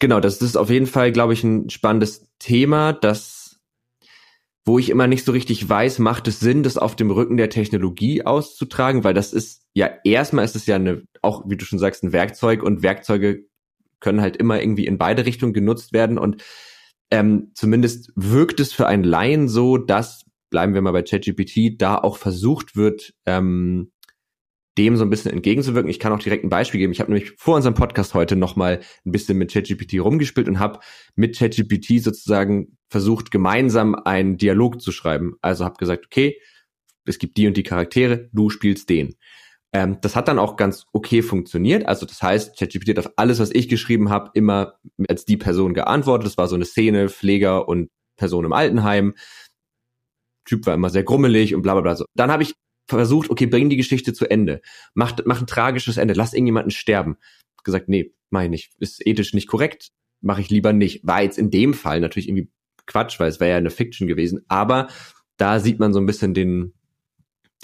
genau, das ist auf jeden Fall, glaube ich, ein spannendes Thema, das wo ich immer nicht so richtig weiß, macht es Sinn, das auf dem Rücken der Technologie auszutragen, weil das ist ja erstmal ist es ja eine, auch wie du schon sagst, ein Werkzeug und Werkzeuge können halt immer irgendwie in beide Richtungen genutzt werden und ähm, zumindest wirkt es für einen Laien so, dass, bleiben wir mal bei ChatGPT, da auch versucht wird, ähm, dem so ein bisschen entgegenzuwirken. Ich kann auch direkt ein Beispiel geben. Ich habe nämlich vor unserem Podcast heute nochmal ein bisschen mit ChatGPT rumgespielt und habe mit ChatGPT sozusagen versucht, gemeinsam einen Dialog zu schreiben. Also habe gesagt, okay, es gibt die und die Charaktere, du spielst den. Ähm, das hat dann auch ganz okay funktioniert. Also das heißt, ChatGPT hat auf alles, was ich geschrieben habe, immer als die Person geantwortet. Das war so eine Szene, Pfleger und Person im Altenheim. Typ war immer sehr grummelig und bla bla bla. So. Dann habe ich versucht, okay, bring die Geschichte zu Ende. Mach, mach ein tragisches Ende, lass irgendjemanden sterben. Gesagt, nee, meine ich nicht. Ist ethisch nicht korrekt, mache ich lieber nicht. War jetzt in dem Fall natürlich irgendwie Quatsch, weil es wäre ja eine Fiction gewesen. Aber da sieht man so ein bisschen den,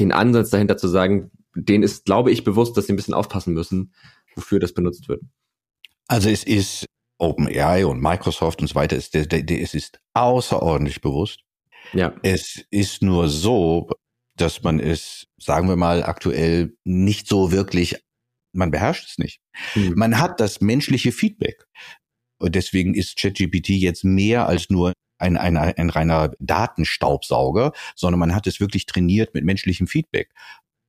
den Ansatz dahinter zu sagen, denen ist, glaube ich, bewusst, dass sie ein bisschen aufpassen müssen, wofür das benutzt wird. Also es ist OpenAI und Microsoft und so weiter, es, es ist außerordentlich bewusst. Ja. Es ist nur so, dass man es, sagen wir mal, aktuell nicht so wirklich, man beherrscht es nicht. Mhm. Man hat das menschliche Feedback. Und deswegen ist ChatGPT jetzt mehr als nur ein, ein, ein reiner Datenstaubsauger, sondern man hat es wirklich trainiert mit menschlichem Feedback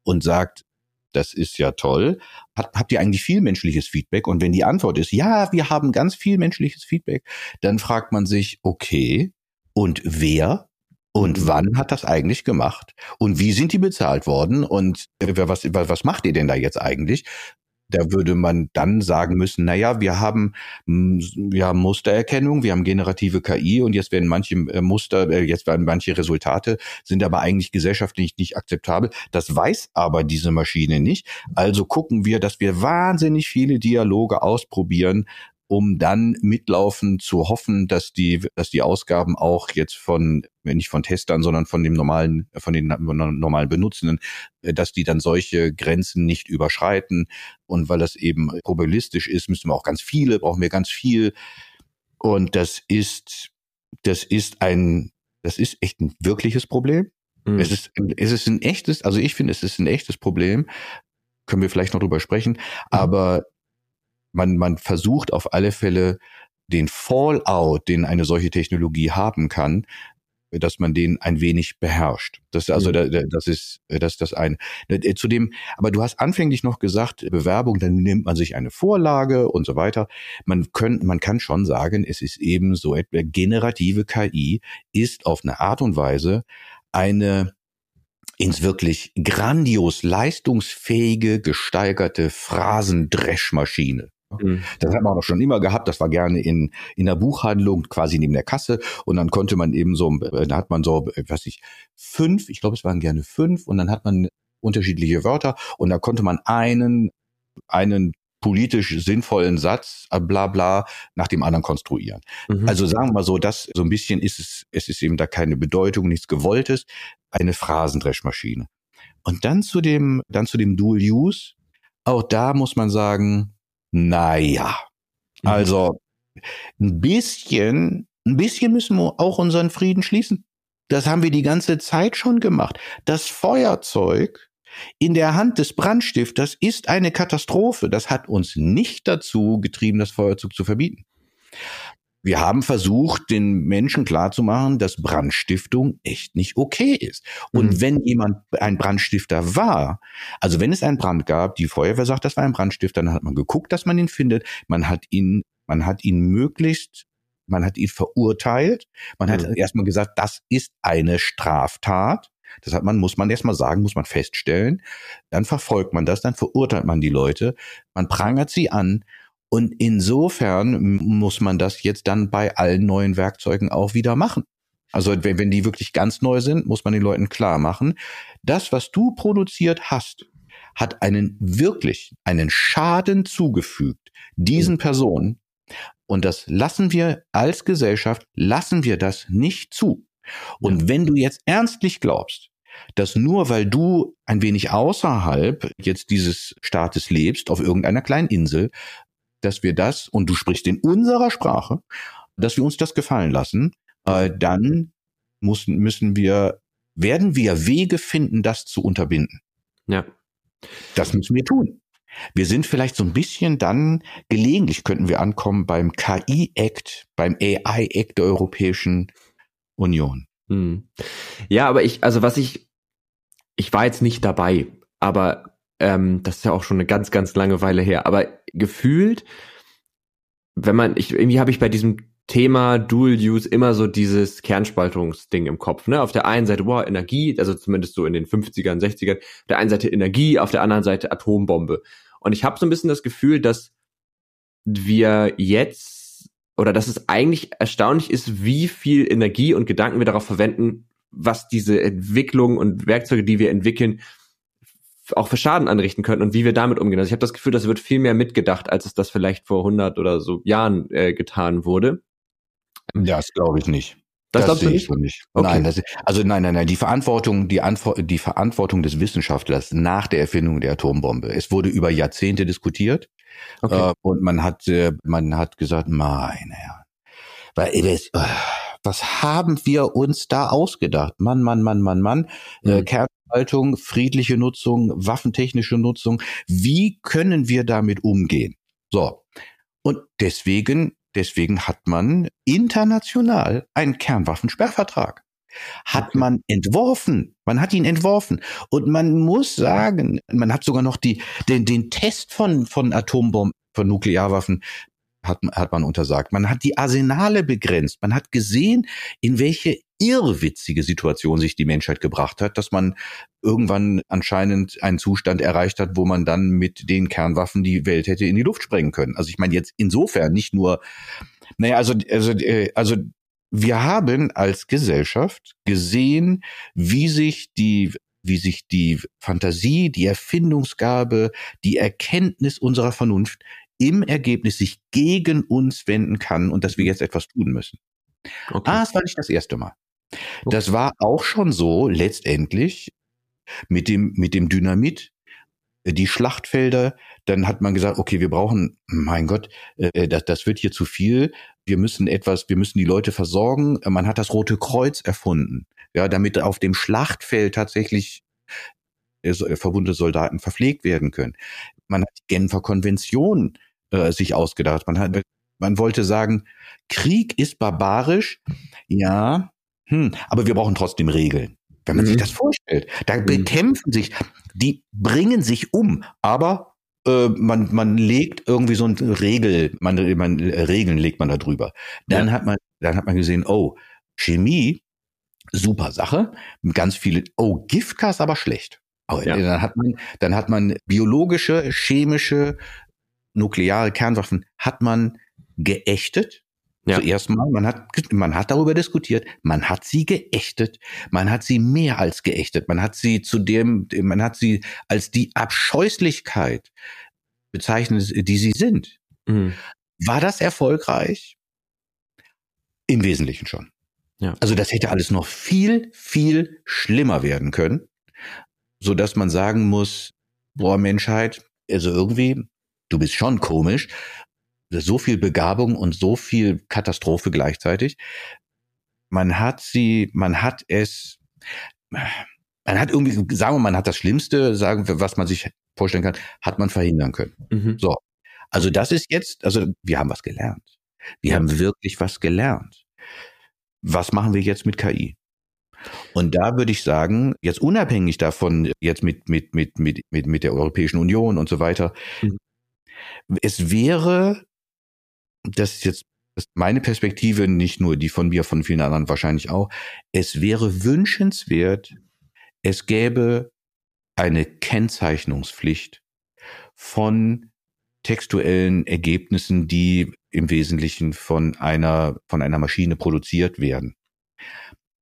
und sagt, das ist ja toll. Hat, habt ihr eigentlich viel menschliches Feedback? Und wenn die Antwort ist, ja, wir haben ganz viel menschliches Feedback, dann fragt man sich, okay, und wer und mhm. wann hat das eigentlich gemacht? Und wie sind die bezahlt worden? Und was, was macht ihr denn da jetzt eigentlich? Da würde man dann sagen müssen, na ja, wir haben ja Mustererkennung, wir haben generative KI und jetzt werden manche äh, Muster, äh, jetzt werden manche Resultate sind aber eigentlich gesellschaftlich nicht akzeptabel. Das weiß aber diese Maschine nicht. Also gucken wir, dass wir wahnsinnig viele Dialoge ausprobieren, um dann mitlaufen zu hoffen, dass die, dass die Ausgaben auch jetzt von, nicht von Testern, sondern von dem normalen, von den normalen Benutzenden, äh, dass die dann solche Grenzen nicht überschreiten. Und weil das eben probabilistisch ist, müssen wir auch ganz viele, brauchen wir ganz viel. Und das ist, das ist ein, das ist echt ein wirkliches Problem. Mhm. Es ist, es ist ein echtes, also ich finde, es ist ein echtes Problem. Können wir vielleicht noch drüber sprechen. Mhm. Aber man, man versucht auf alle Fälle den Fallout, den eine solche Technologie haben kann, dass man den ein wenig beherrscht. Das also mhm. das ist das das ein äh, zudem aber du hast anfänglich noch gesagt Bewerbung dann nimmt man sich eine Vorlage und so weiter. Man können man kann schon sagen, es ist eben so etwa generative KI ist auf eine Art und Weise eine ins wirklich grandios leistungsfähige gesteigerte Phrasendreschmaschine. Mhm. Das hat man auch schon immer gehabt. Das war gerne in, in der Buchhandlung, quasi neben der Kasse. Und dann konnte man eben so, äh, da hat man so, äh, weiß ich, fünf, ich glaube, es waren gerne fünf. Und dann hat man unterschiedliche Wörter. Und da konnte man einen, einen politisch sinnvollen Satz, äh, bla bla, nach dem anderen konstruieren. Mhm. Also sagen wir mal so, das so ein bisschen ist es, es ist eben da keine Bedeutung, nichts Gewolltes, eine Phrasendreschmaschine. Und dann zu dem, dann zu dem Dual Use. Auch da muss man sagen, naja, mhm. also ein bisschen, ein bisschen müssen wir auch unseren Frieden schließen. Das haben wir die ganze Zeit schon gemacht. Das Feuerzeug in der Hand des Brandstifters ist eine Katastrophe. Das hat uns nicht dazu getrieben, das Feuerzeug zu verbieten. Wir haben versucht, den Menschen klarzumachen, dass Brandstiftung echt nicht okay ist. Und mhm. wenn jemand ein Brandstifter war, also wenn es einen Brand gab, die Feuerwehr sagt, das war ein Brandstifter, dann hat man geguckt, dass man ihn findet. Man hat ihn, man hat ihn möglichst man hat ihn verurteilt. Man hat mhm. erstmal gesagt, das ist eine Straftat. Das hat man, muss man erstmal sagen, muss man feststellen. Dann verfolgt man das, dann verurteilt man die Leute. Man prangert sie an und insofern muss man das jetzt dann bei allen neuen Werkzeugen auch wieder machen. Also wenn, wenn die wirklich ganz neu sind, muss man den Leuten klar machen, das, was du produziert hast, hat einen wirklich einen Schaden zugefügt diesen Personen. Und das lassen wir als Gesellschaft, lassen wir das nicht zu. Und wenn du jetzt ernstlich glaubst, dass nur weil du ein wenig außerhalb jetzt dieses Staates lebst, auf irgendeiner kleinen Insel, dass wir das, und du sprichst in unserer Sprache, dass wir uns das gefallen lassen, äh, dann muss, müssen wir, werden wir Wege finden, das zu unterbinden. Ja. Das müssen wir tun. Wir sind vielleicht so ein bisschen dann, gelegentlich könnten wir ankommen beim KI-Act, beim AI-Act der Europäischen Union. Hm. Ja, aber ich, also was ich, ich war jetzt nicht dabei, aber ähm, das ist ja auch schon eine ganz, ganz lange Weile her. Aber gefühlt, wenn man, ich, irgendwie habe ich bei diesem Thema Dual Use immer so dieses Kernspaltungsding im Kopf. Ne? Auf der einen Seite, wow, Energie, also zumindest so in den 50ern, 60ern, auf der einen Seite Energie, auf der anderen Seite Atombombe. Und ich habe so ein bisschen das Gefühl, dass wir jetzt oder dass es eigentlich erstaunlich ist, wie viel Energie und Gedanken wir darauf verwenden, was diese Entwicklung und Werkzeuge, die wir entwickeln, auch für Schaden anrichten können und wie wir damit umgehen. Also ich habe das Gefühl, das wird viel mehr mitgedacht, als es das vielleicht vor 100 oder so Jahren äh, getan wurde. Das glaube ich nicht. Das, das sehe ich so nicht. Okay. Nein, das, also nein, nein, nein. Die Verantwortung, die, Antwort, die Verantwortung des Wissenschaftlers nach der Erfindung der Atombombe. Es wurde über Jahrzehnte diskutiert okay. äh, und man hat, äh, man hat gesagt, meine Herren, weil äh, was haben wir uns da ausgedacht? Mann, Mann, Mann, Mann, Mann. Mhm. Äh, Kernspaltung, friedliche Nutzung, waffentechnische Nutzung. Wie können wir damit umgehen? So. Und deswegen Deswegen hat man international einen Kernwaffensperrvertrag. Hat man entworfen. Man hat ihn entworfen. Und man muss sagen, man hat sogar noch die, den, den Test von, von Atombomben, von Nuklearwaffen hat, hat man untersagt. Man hat die Arsenale begrenzt. Man hat gesehen, in welche irrwitzige Situation sich die Menschheit gebracht hat, dass man irgendwann anscheinend einen Zustand erreicht hat, wo man dann mit den Kernwaffen die Welt hätte in die Luft sprengen können. Also ich meine jetzt insofern nicht nur, naja, also, also, äh, also wir haben als Gesellschaft gesehen, wie sich die wie sich die Fantasie, die Erfindungsgabe, die Erkenntnis unserer Vernunft im Ergebnis sich gegen uns wenden kann und dass wir jetzt etwas tun müssen. Okay. Ah, das war nicht das erste Mal. Das war auch schon so letztendlich mit dem, mit dem Dynamit, äh, die Schlachtfelder, dann hat man gesagt, okay, wir brauchen, mein Gott, äh, das, das wird hier zu viel. Wir müssen etwas, wir müssen die Leute versorgen. Man hat das Rote Kreuz erfunden, ja, damit auf dem Schlachtfeld tatsächlich äh, verbundene Soldaten verpflegt werden können. Man hat die Genfer Konvention äh, sich ausgedacht. Man hat, man wollte sagen, Krieg ist barbarisch, ja, hm, aber wir brauchen trotzdem Regeln. Wenn man mhm. sich das vorstellt, da mhm. bekämpfen sich, die bringen sich um, aber äh, man, man legt irgendwie so ein Regel, man, man Regeln legt man da drüber. Dann ja. hat man, dann hat man gesehen, oh, Chemie, super Sache, ganz viele, oh, Giftgas aber schlecht. Aber ja. dann hat man, dann hat man biologische, chemische, nukleare Kernwaffen hat man geächtet. Ja. Zuerst mal, man hat, man hat darüber diskutiert, man hat sie geächtet, man hat sie mehr als geächtet, man hat sie zu dem, man hat sie als die Abscheußlichkeit bezeichnet, die sie sind. Mhm. War das erfolgreich? Im Wesentlichen schon. Ja. Also das hätte alles noch viel, viel schlimmer werden können, so dass man sagen muss, boah, Menschheit, also irgendwie du bist schon komisch. So viel Begabung und so viel Katastrophe gleichzeitig. Man hat sie, man hat es, man hat irgendwie, sagen wir, man hat das Schlimmste, sagen wir, was man sich vorstellen kann, hat man verhindern können. Mhm. So. Also das ist jetzt, also wir haben was gelernt. Wir ja. haben wirklich was gelernt. Was machen wir jetzt mit KI? Und da würde ich sagen, jetzt unabhängig davon, jetzt mit, mit, mit, mit, mit, mit der Europäischen Union und so weiter, mhm. Es wäre, das ist jetzt meine Perspektive, nicht nur die von mir, von vielen anderen wahrscheinlich auch, es wäre wünschenswert, es gäbe eine Kennzeichnungspflicht von textuellen Ergebnissen, die im Wesentlichen von einer, von einer Maschine produziert werden.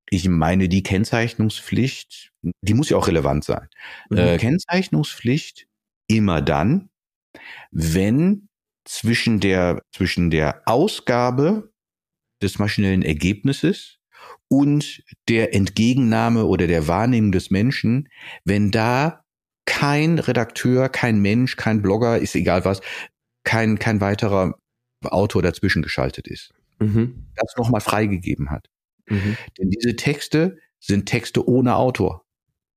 Ich meine, die Kennzeichnungspflicht, die muss ja auch relevant sein. Mhm. Äh, Kennzeichnungspflicht immer dann, wenn zwischen der, zwischen der Ausgabe des maschinellen Ergebnisses und der Entgegennahme oder der Wahrnehmung des Menschen, wenn da kein Redakteur, kein Mensch, kein Blogger, ist egal was, kein, kein weiterer Autor dazwischen geschaltet ist. Mhm. Das nochmal freigegeben hat. Mhm. Denn diese Texte sind Texte ohne Autor.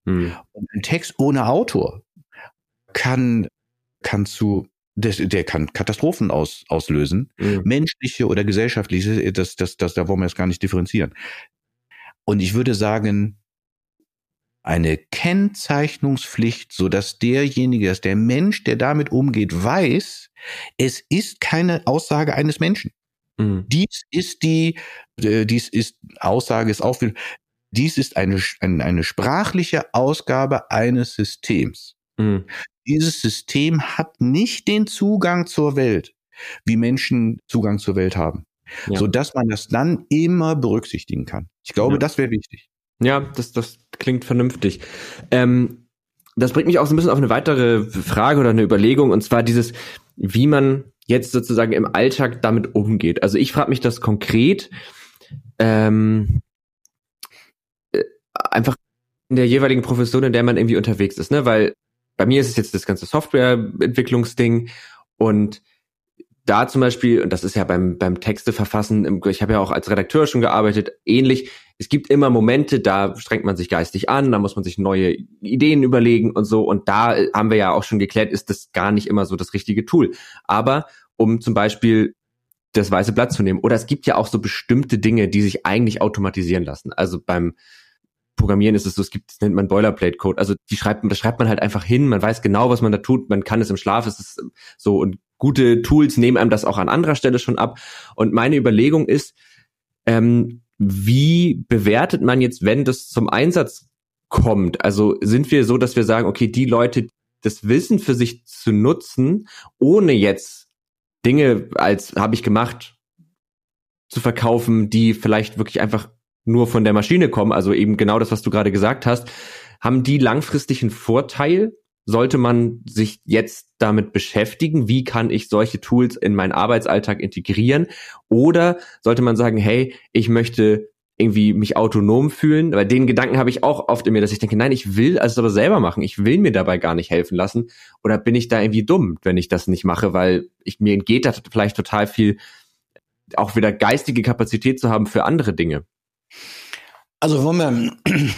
Mhm. Und ein Text ohne Autor kann, kann zu das, der kann Katastrophen aus, auslösen, mhm. menschliche oder gesellschaftliche, das, das, das, da wollen wir jetzt gar nicht differenzieren. Und ich würde sagen, eine Kennzeichnungspflicht, so dass derjenige, dass der Mensch, der damit umgeht, weiß, es ist keine Aussage eines Menschen. Mhm. Dies ist die, äh, dies ist Aussage ist auch, dies ist eine, eine, eine sprachliche Ausgabe eines Systems. Mhm dieses System hat nicht den Zugang zur Welt, wie Menschen Zugang zur Welt haben. Ja. So dass man das dann immer berücksichtigen kann. Ich glaube, ja. das wäre wichtig. Ja, das, das klingt vernünftig. Ähm, das bringt mich auch so ein bisschen auf eine weitere Frage oder eine Überlegung, und zwar dieses, wie man jetzt sozusagen im Alltag damit umgeht. Also ich frage mich das konkret, ähm, äh, einfach in der jeweiligen Profession, in der man irgendwie unterwegs ist, ne? Weil bei mir ist es jetzt das ganze Softwareentwicklungsding und da zum Beispiel, und das ist ja beim, beim Texte verfassen, ich habe ja auch als Redakteur schon gearbeitet, ähnlich. Es gibt immer Momente, da strengt man sich geistig an, da muss man sich neue Ideen überlegen und so. Und da haben wir ja auch schon geklärt, ist das gar nicht immer so das richtige Tool. Aber um zum Beispiel das weiße Blatt zu nehmen. Oder es gibt ja auch so bestimmte Dinge, die sich eigentlich automatisieren lassen. Also beim Programmieren ist es so, es gibt, das nennt man Boilerplate-Code. Also die schreibt, das schreibt man halt einfach hin, man weiß genau, was man da tut, man kann es im Schlaf, es ist so und gute Tools nehmen einem das auch an anderer Stelle schon ab. Und meine Überlegung ist, ähm, wie bewertet man jetzt, wenn das zum Einsatz kommt? Also sind wir so, dass wir sagen, okay, die Leute, das Wissen für sich zu nutzen, ohne jetzt Dinge als habe ich gemacht zu verkaufen, die vielleicht wirklich einfach nur von der Maschine kommen, also eben genau das, was du gerade gesagt hast, haben die langfristigen Vorteil? Sollte man sich jetzt damit beschäftigen? Wie kann ich solche Tools in meinen Arbeitsalltag integrieren? Oder sollte man sagen, hey, ich möchte irgendwie mich autonom fühlen. Weil den Gedanken habe ich auch oft in mir, dass ich denke, nein, ich will es aber selber machen. Ich will mir dabei gar nicht helfen lassen. Oder bin ich da irgendwie dumm, wenn ich das nicht mache, weil ich mir entgeht da vielleicht total viel, auch wieder geistige Kapazität zu haben für andere Dinge. Also wollen wir,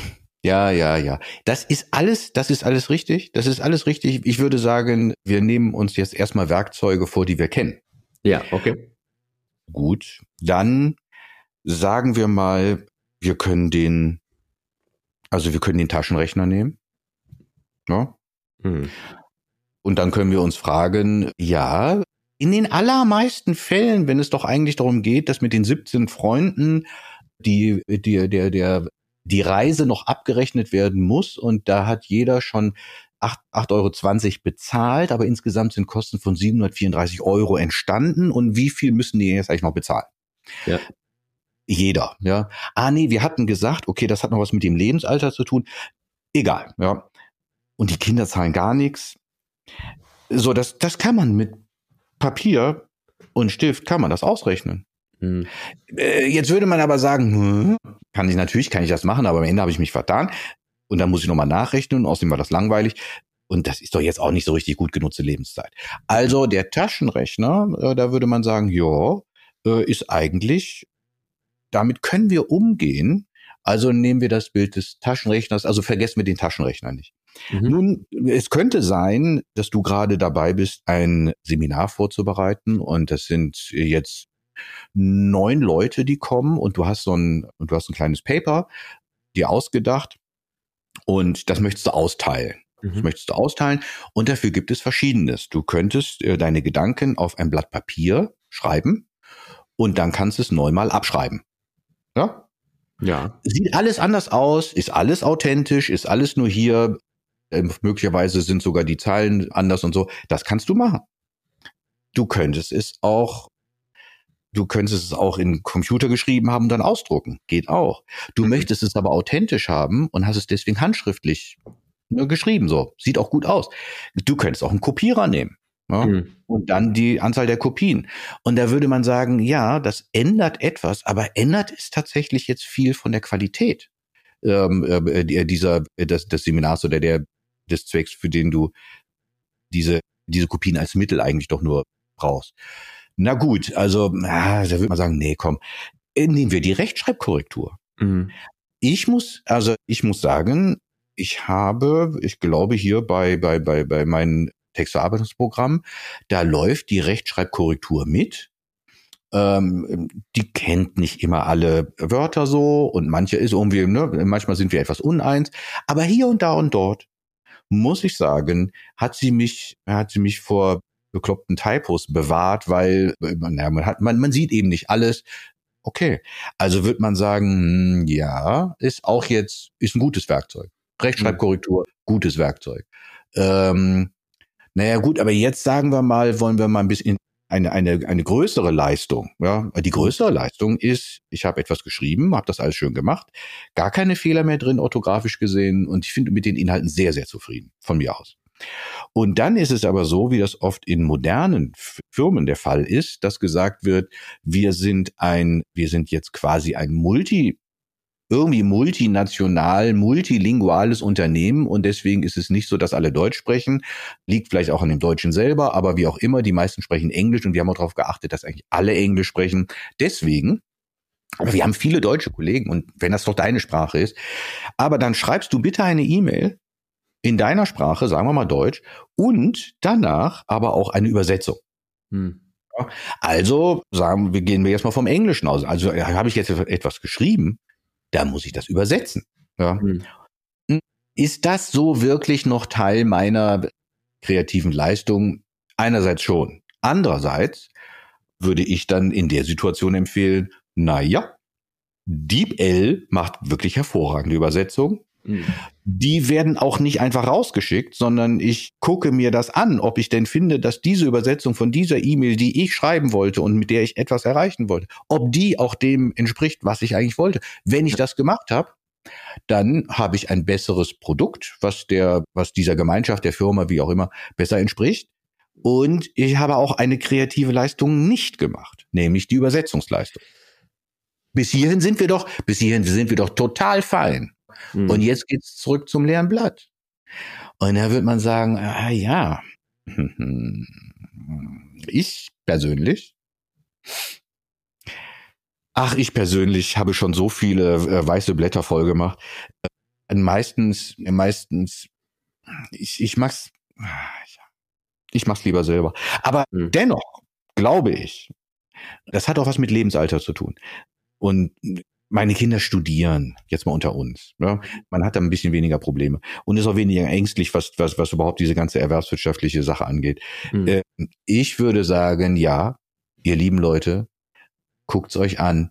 ja, ja, ja. Das ist alles, das ist alles richtig. Das ist alles richtig. Ich würde sagen, wir nehmen uns jetzt erstmal Werkzeuge vor, die wir kennen. Ja, okay. Gut. Dann sagen wir mal, wir können den, also wir können den Taschenrechner nehmen. Ja? Hm. Und dann können wir uns fragen, ja, in den allermeisten Fällen, wenn es doch eigentlich darum geht, dass mit den 17 Freunden die, die, der, der, die Reise noch abgerechnet werden muss und da hat jeder schon 8,20 Euro bezahlt, aber insgesamt sind Kosten von 734 Euro entstanden und wie viel müssen die jetzt eigentlich noch bezahlen? Ja jeder, ja. Ah, nee, wir hatten gesagt, okay, das hat noch was mit dem Lebensalter zu tun. Egal, ja. Und die Kinder zahlen gar nichts. So, das, das kann man mit Papier und Stift kann man das ausrechnen. Hm. Äh, jetzt würde man aber sagen, hm, kann ich natürlich, kann ich das machen, aber am Ende habe ich mich vertan. Und dann muss ich nochmal nachrechnen und außerdem war das langweilig. Und das ist doch jetzt auch nicht so richtig gut genutzte Lebenszeit. Also der Taschenrechner, äh, da würde man sagen, ja, äh, ist eigentlich damit können wir umgehen. Also nehmen wir das Bild des Taschenrechners, also vergessen wir den Taschenrechner nicht. Mhm. Nun, es könnte sein, dass du gerade dabei bist, ein Seminar vorzubereiten und das sind jetzt neun Leute, die kommen und du hast so ein, und du hast ein kleines Paper dir ausgedacht und das möchtest du austeilen. Das mhm. möchtest du austeilen und dafür gibt es Verschiedenes. Du könntest äh, deine Gedanken auf ein Blatt Papier schreiben und dann kannst du es neunmal abschreiben. Ja? Ja. Sieht alles anders aus, ist alles authentisch, ist alles nur hier. Äh, möglicherweise sind sogar die Zahlen anders und so. Das kannst du machen. Du könntest es auch Du könntest es auch in Computer geschrieben haben und dann ausdrucken. Geht auch. Du mhm. möchtest es aber authentisch haben und hast es deswegen handschriftlich ne, geschrieben. So. Sieht auch gut aus. Du könntest auch einen Kopierer nehmen. Ja? Mhm. Und dann die Anzahl der Kopien. Und da würde man sagen, ja, das ändert etwas, aber ändert es tatsächlich jetzt viel von der Qualität ähm, äh, dieser äh, des, des Seminars oder der des Zwecks, für den du diese diese Kopien als Mittel eigentlich doch nur brauchst. Na gut, also ah, da würde man sagen, nee, komm, äh, nehmen wir die Rechtschreibkorrektur. Mhm. Ich muss, also ich muss sagen, ich habe, ich glaube hier bei bei bei bei meinen Textverarbeitungsprogramm. Da läuft die Rechtschreibkorrektur mit. Ähm, die kennt nicht immer alle Wörter so und manche ist irgendwie, ne, manchmal sind wir etwas uneins. Aber hier und da und dort muss ich sagen, hat sie mich, hat sie mich vor bekloppten Typos bewahrt, weil naja, man hat, man, man sieht eben nicht alles. Okay, also wird man sagen, hm, ja, ist auch jetzt ist ein gutes Werkzeug. Rechtschreibkorrektur, gutes Werkzeug. Ähm, naja, gut, aber jetzt sagen wir mal, wollen wir mal ein bisschen eine, eine, eine größere Leistung. Ja, die größere Leistung ist, ich habe etwas geschrieben, habe das alles schön gemacht, gar keine Fehler mehr drin, orthografisch gesehen, und ich finde mit den Inhalten sehr, sehr zufrieden, von mir aus. Und dann ist es aber so, wie das oft in modernen Firmen der Fall ist, dass gesagt wird, wir sind ein, wir sind jetzt quasi ein Multi irgendwie multinational, multilinguales Unternehmen und deswegen ist es nicht so, dass alle Deutsch sprechen. Liegt vielleicht auch an dem Deutschen selber, aber wie auch immer, die meisten sprechen Englisch und wir haben auch darauf geachtet, dass eigentlich alle Englisch sprechen. Deswegen aber wir haben viele deutsche Kollegen und wenn das doch deine Sprache ist, aber dann schreibst du bitte eine E-Mail in deiner Sprache, sagen wir mal Deutsch, und danach aber auch eine Übersetzung. Hm. Also sagen wir, gehen wir jetzt mal vom Englischen aus. Also habe ich jetzt etwas geschrieben, da muss ich das übersetzen. Ja. Mhm. Ist das so wirklich noch Teil meiner kreativen Leistung? Einerseits schon. Andererseits würde ich dann in der Situation empfehlen, na ja, DeepL macht wirklich hervorragende Übersetzung. Mhm. Die werden auch nicht einfach rausgeschickt, sondern ich gucke mir das an, ob ich denn finde, dass diese Übersetzung von dieser E-Mail, die ich schreiben wollte und mit der ich etwas erreichen wollte, ob die auch dem entspricht, was ich eigentlich wollte. Wenn ich das gemacht habe, dann habe ich ein besseres Produkt, was der, was dieser Gemeinschaft, der Firma, wie auch immer, besser entspricht. Und ich habe auch eine kreative Leistung nicht gemacht, nämlich die Übersetzungsleistung. Bis hierhin sind wir doch, bis hierhin sind wir doch total fein. Mhm. Und jetzt geht's zurück zum leeren Blatt. Und da wird man sagen, ah, ja, ich persönlich, ach, ich persönlich habe schon so viele äh, weiße Blätter voll gemacht. Äh, meistens, meistens, ich, ich mach's, ich mach's lieber selber. Aber mhm. dennoch glaube ich, das hat auch was mit Lebensalter zu tun. Und meine Kinder studieren, jetzt mal unter uns. Ja? Man hat da ein bisschen weniger Probleme und ist auch weniger ängstlich, was, was, was überhaupt diese ganze erwerbswirtschaftliche Sache angeht. Mhm. Ich würde sagen, ja, ihr lieben Leute, guckt's euch an.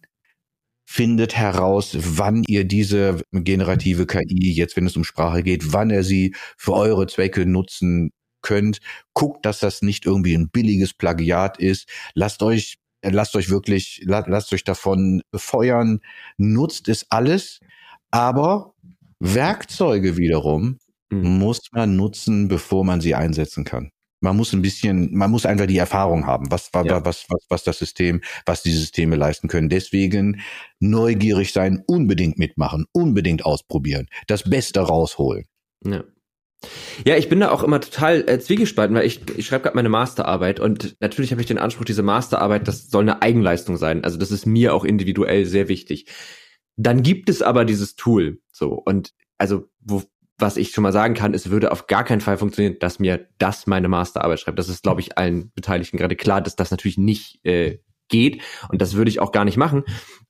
Findet heraus, wann ihr diese generative KI, jetzt wenn es um Sprache geht, wann ihr sie für eure Zwecke nutzen könnt. Guckt, dass das nicht irgendwie ein billiges Plagiat ist. Lasst euch lasst euch wirklich, lasst euch davon befeuern, nutzt es alles, aber Werkzeuge wiederum mhm. muss man nutzen, bevor man sie einsetzen kann. Man muss ein bisschen, man muss einfach die Erfahrung haben, was, ja. was, was, was das System, was die Systeme leisten können. Deswegen neugierig sein, unbedingt mitmachen, unbedingt ausprobieren, das Beste rausholen. Ja. Ja, ich bin da auch immer total äh, zwiegespalten, weil ich, ich schreibe gerade meine Masterarbeit und natürlich habe ich den Anspruch, diese Masterarbeit, das soll eine Eigenleistung sein. Also das ist mir auch individuell sehr wichtig. Dann gibt es aber dieses Tool, so und also wo, was ich schon mal sagen kann, es würde auf gar keinen Fall funktionieren, dass mir das meine Masterarbeit schreibt. Das ist, glaube ich, allen Beteiligten gerade klar, dass das natürlich nicht äh, geht und das würde ich auch gar nicht machen.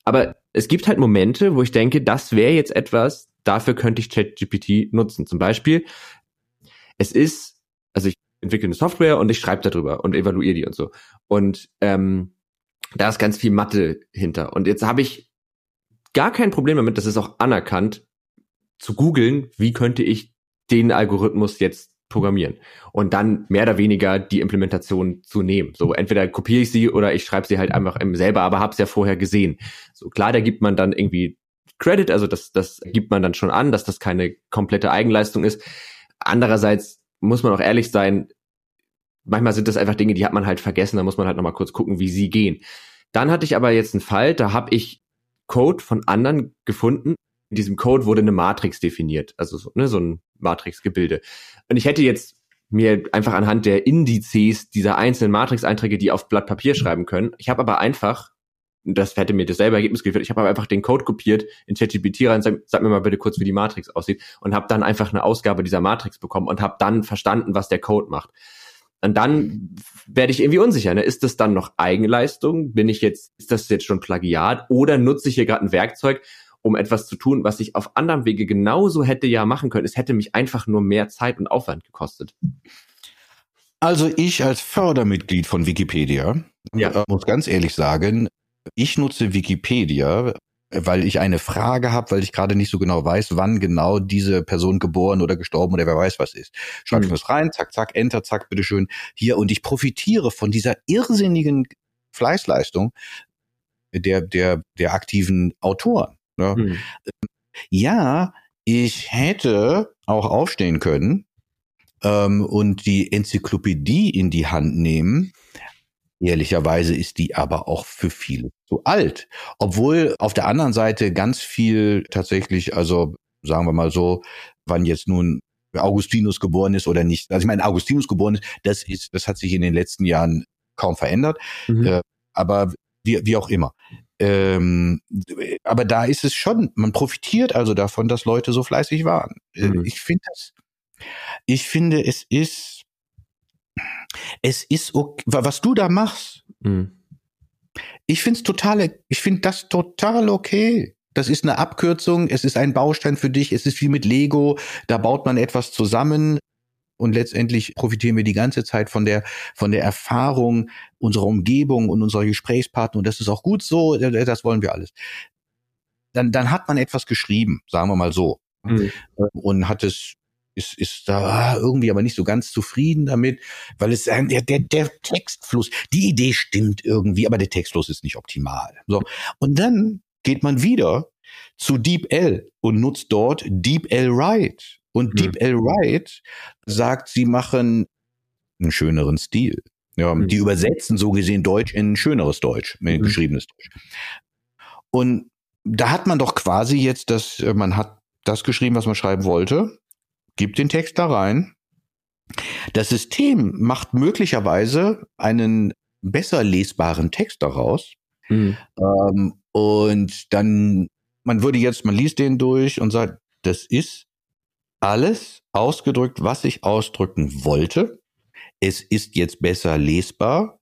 Aber es gibt halt Momente, wo ich denke, das wäre jetzt etwas, dafür könnte ich ChatGPT nutzen. Zum Beispiel es ist, also ich entwickle eine Software und ich schreibe darüber und evaluiere die und so. Und ähm, da ist ganz viel Mathe hinter. Und jetzt habe ich gar kein Problem damit, das ist auch anerkannt, zu googeln, wie könnte ich den Algorithmus jetzt programmieren und dann mehr oder weniger die Implementation zu nehmen. So entweder kopiere ich sie oder ich schreibe sie halt einfach selber, aber habe es ja vorher gesehen. So klar, da gibt man dann irgendwie Credit, also das, das gibt man dann schon an, dass das keine komplette Eigenleistung ist. Andererseits muss man auch ehrlich sein, manchmal sind das einfach Dinge, die hat man halt vergessen, da muss man halt nochmal kurz gucken, wie sie gehen. Dann hatte ich aber jetzt einen Fall, da habe ich Code von anderen gefunden. In diesem Code wurde eine Matrix definiert, also so, ne, so ein Matrix-Gebilde. Und ich hätte jetzt mir einfach anhand der Indizes dieser einzelnen Matrix-Einträge die auf Blatt Papier schreiben können. Ich habe aber einfach das hätte mir dasselbe Ergebnis geliefert. Ich habe einfach den Code kopiert, in ChatGPT rein, sag, sag, mir mal bitte kurz, wie die Matrix aussieht und habe dann einfach eine Ausgabe dieser Matrix bekommen und habe dann verstanden, was der Code macht. Und dann werde ich irgendwie unsicher. Ne? Ist das dann noch Eigenleistung? Bin ich jetzt, ist das jetzt schon Plagiat? Oder nutze ich hier gerade ein Werkzeug, um etwas zu tun, was ich auf anderem Wege genauso hätte ja machen können? Es hätte mich einfach nur mehr Zeit und Aufwand gekostet. Also ich als Fördermitglied von Wikipedia ja. Äh, muss ganz ehrlich sagen, ich nutze Wikipedia, weil ich eine Frage habe, weil ich gerade nicht so genau weiß, wann genau diese Person geboren oder gestorben oder wer weiß was ist. Schreibe ich mhm. das rein, zack, zack, Enter, zack, bitteschön, hier. Und ich profitiere von dieser irrsinnigen Fleißleistung der, der, der aktiven Autoren. Ne? Mhm. Ja, ich hätte auch aufstehen können ähm, und die Enzyklopädie in die Hand nehmen Ehrlicherweise ist die aber auch für viele zu alt. Obwohl auf der anderen Seite ganz viel tatsächlich, also sagen wir mal so, wann jetzt nun Augustinus geboren ist oder nicht. Also ich meine, Augustinus geboren ist, das ist, das hat sich in den letzten Jahren kaum verändert. Mhm. Äh, aber wie, wie auch immer. Ähm, aber da ist es schon, man profitiert also davon, dass Leute so fleißig waren. Äh, mhm. Ich finde das, ich finde, es ist es ist okay, was du da machst, Mhm. Ich finde es total, ich finde das total okay. Das ist eine Abkürzung, es ist ein Baustein für dich, es ist wie mit Lego, da baut man etwas zusammen und letztendlich profitieren wir die ganze Zeit von der von der Erfahrung unserer Umgebung und unserer Gesprächspartner und das ist auch gut so, das wollen wir alles. Dann dann hat man etwas geschrieben, sagen wir mal so. Mhm. Und hat es ist, ist da irgendwie aber nicht so ganz zufrieden damit, weil es der, der, der Textfluss, die Idee stimmt irgendwie, aber der Textfluss ist nicht optimal. So. Und dann geht man wieder zu DeepL und nutzt dort DeepL Write. Und mhm. DeepL Write sagt, sie machen einen schöneren Stil. Ja, mhm. die übersetzen so gesehen Deutsch in schöneres Deutsch, in mhm. geschriebenes Deutsch. Und da hat man doch quasi jetzt das, äh, man hat das geschrieben, was man schreiben wollte gibt den Text da rein. Das System macht möglicherweise einen besser lesbaren Text daraus. Mhm. Ähm, und dann, man würde jetzt, man liest den durch und sagt, das ist alles ausgedrückt, was ich ausdrücken wollte. Es ist jetzt besser lesbar.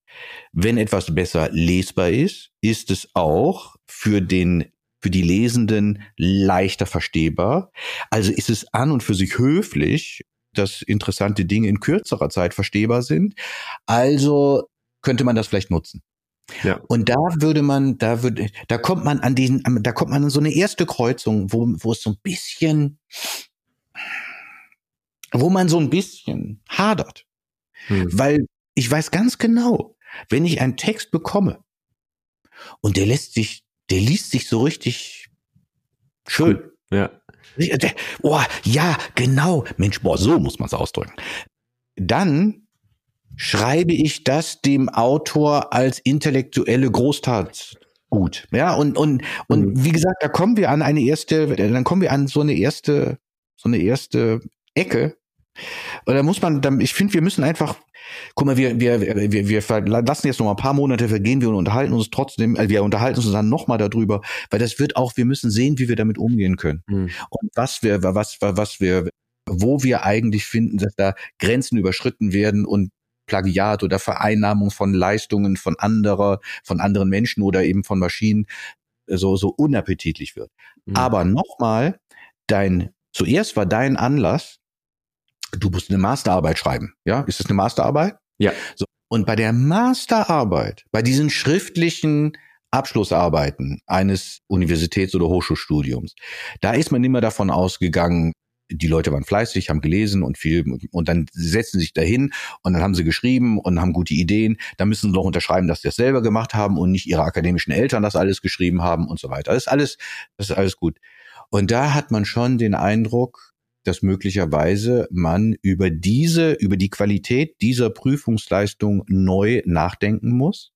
Wenn etwas besser lesbar ist, ist es auch für den für die Lesenden leichter verstehbar. Also ist es an und für sich höflich, dass interessante Dinge in kürzerer Zeit verstehbar sind. Also könnte man das vielleicht nutzen. Ja. Und da würde man, da würde, da kommt man an diesen, da kommt man an so eine erste Kreuzung, wo, wo es so ein bisschen, wo man so ein bisschen hadert. Hm. Weil ich weiß ganz genau, wenn ich einen Text bekomme und der lässt sich der liest sich so richtig schön. Cool. Ja. Oh, ja, genau. Mensch, boah, so muss man es ausdrücken. Dann schreibe ich das dem Autor als intellektuelle Großtat gut. Ja, und, und, und mhm. wie gesagt, da kommen wir an eine erste, dann kommen wir an so eine erste, so eine erste Ecke. Und da muss man, ich finde, wir müssen einfach Guck mal, wir, wir, wir, wir lassen jetzt noch mal ein paar Monate vergehen, wir unterhalten uns trotzdem, also wir unterhalten uns dann noch mal darüber, weil das wird auch, wir müssen sehen, wie wir damit umgehen können. Mhm. Und was wir, was, was wir, wo wir eigentlich finden, dass da Grenzen überschritten werden und Plagiat oder Vereinnahmung von Leistungen von anderer, von anderen Menschen oder eben von Maschinen so, so unappetitlich wird. Mhm. Aber nochmal, dein, zuerst war dein Anlass, du musst eine Masterarbeit schreiben. Ja, ist das eine Masterarbeit? Ja. So. Und bei der Masterarbeit, bei diesen schriftlichen Abschlussarbeiten eines Universitäts- oder Hochschulstudiums, da ist man immer davon ausgegangen, die Leute waren fleißig, haben gelesen und viel und dann setzen sie sich dahin und dann haben sie geschrieben und haben gute Ideen. Da müssen sie doch unterschreiben, dass sie das selber gemacht haben und nicht ihre akademischen Eltern das alles geschrieben haben und so weiter. Das ist alles, das ist alles gut. Und da hat man schon den Eindruck, dass möglicherweise man über diese, über die Qualität dieser Prüfungsleistung neu nachdenken muss,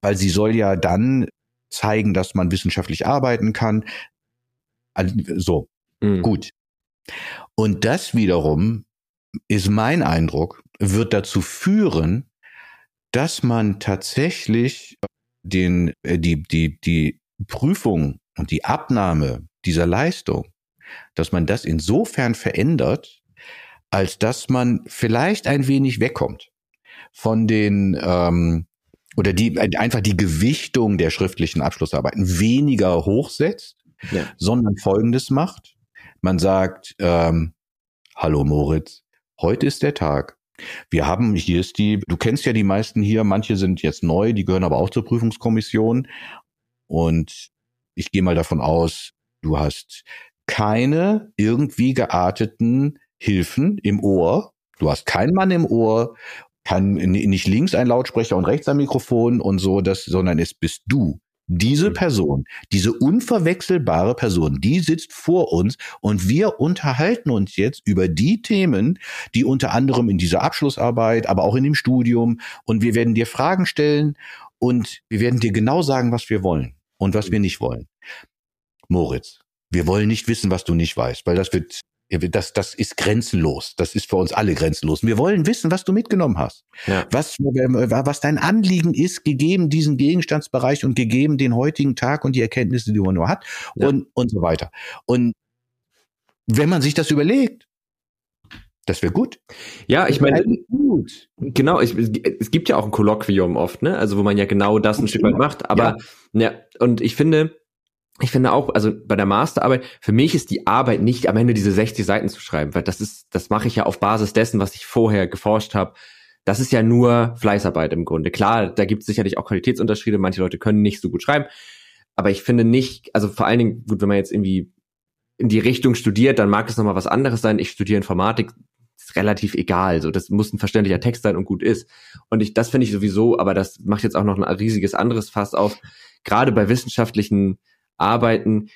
weil sie soll ja dann zeigen, dass man wissenschaftlich arbeiten kann. So, mhm. gut. Und das wiederum ist mein Eindruck, wird dazu führen, dass man tatsächlich den, äh, die, die, die Prüfung und die Abnahme dieser Leistung dass man das insofern verändert, als dass man vielleicht ein wenig wegkommt von den ähm, oder die einfach die Gewichtung der schriftlichen Abschlussarbeiten weniger hochsetzt, ja. sondern Folgendes macht: Man sagt, ähm, Hallo Moritz, heute ist der Tag. Wir haben, hier ist die, du kennst ja die meisten hier, manche sind jetzt neu, die gehören aber auch zur Prüfungskommission. Und ich gehe mal davon aus, du hast keine irgendwie gearteten Hilfen im Ohr. Du hast keinen Mann im Ohr, kann nicht links ein Lautsprecher und rechts ein Mikrofon und so, das, sondern es bist du. Diese mhm. Person, diese unverwechselbare Person, die sitzt vor uns und wir unterhalten uns jetzt über die Themen, die unter anderem in dieser Abschlussarbeit, aber auch in dem Studium und wir werden dir Fragen stellen und wir werden dir genau sagen, was wir wollen und was wir nicht wollen. Moritz, wir wollen nicht wissen, was du nicht weißt, weil das wird, das, das ist grenzenlos. Das ist für uns alle grenzenlos. Wir wollen wissen, was du mitgenommen hast. Ja. Was, was dein Anliegen ist, gegeben diesen Gegenstandsbereich und gegeben den heutigen Tag und die Erkenntnisse, die man nur hat und, ja. und so weiter. Und wenn man sich das überlegt, Das wäre gut. Ja, ich meine, genau, ich, es gibt ja auch ein Kolloquium oft, ne? Also wo man ja genau das ein Stück weit macht. Aber ja, ja und ich finde, ich finde auch, also bei der Masterarbeit, für mich ist die Arbeit nicht am Ende diese 60 Seiten zu schreiben, weil das ist, das mache ich ja auf Basis dessen, was ich vorher geforscht habe. Das ist ja nur Fleißarbeit im Grunde. Klar, da gibt es sicherlich auch Qualitätsunterschiede. Manche Leute können nicht so gut schreiben. Aber ich finde nicht, also vor allen Dingen, gut, wenn man jetzt irgendwie in die Richtung studiert, dann mag es nochmal was anderes sein. Ich studiere Informatik, ist relativ egal. So, das muss ein verständlicher Text sein und gut ist. Und ich, das finde ich sowieso, aber das macht jetzt auch noch ein riesiges anderes Fass auf. Gerade bei wissenschaftlichen Arbeiten,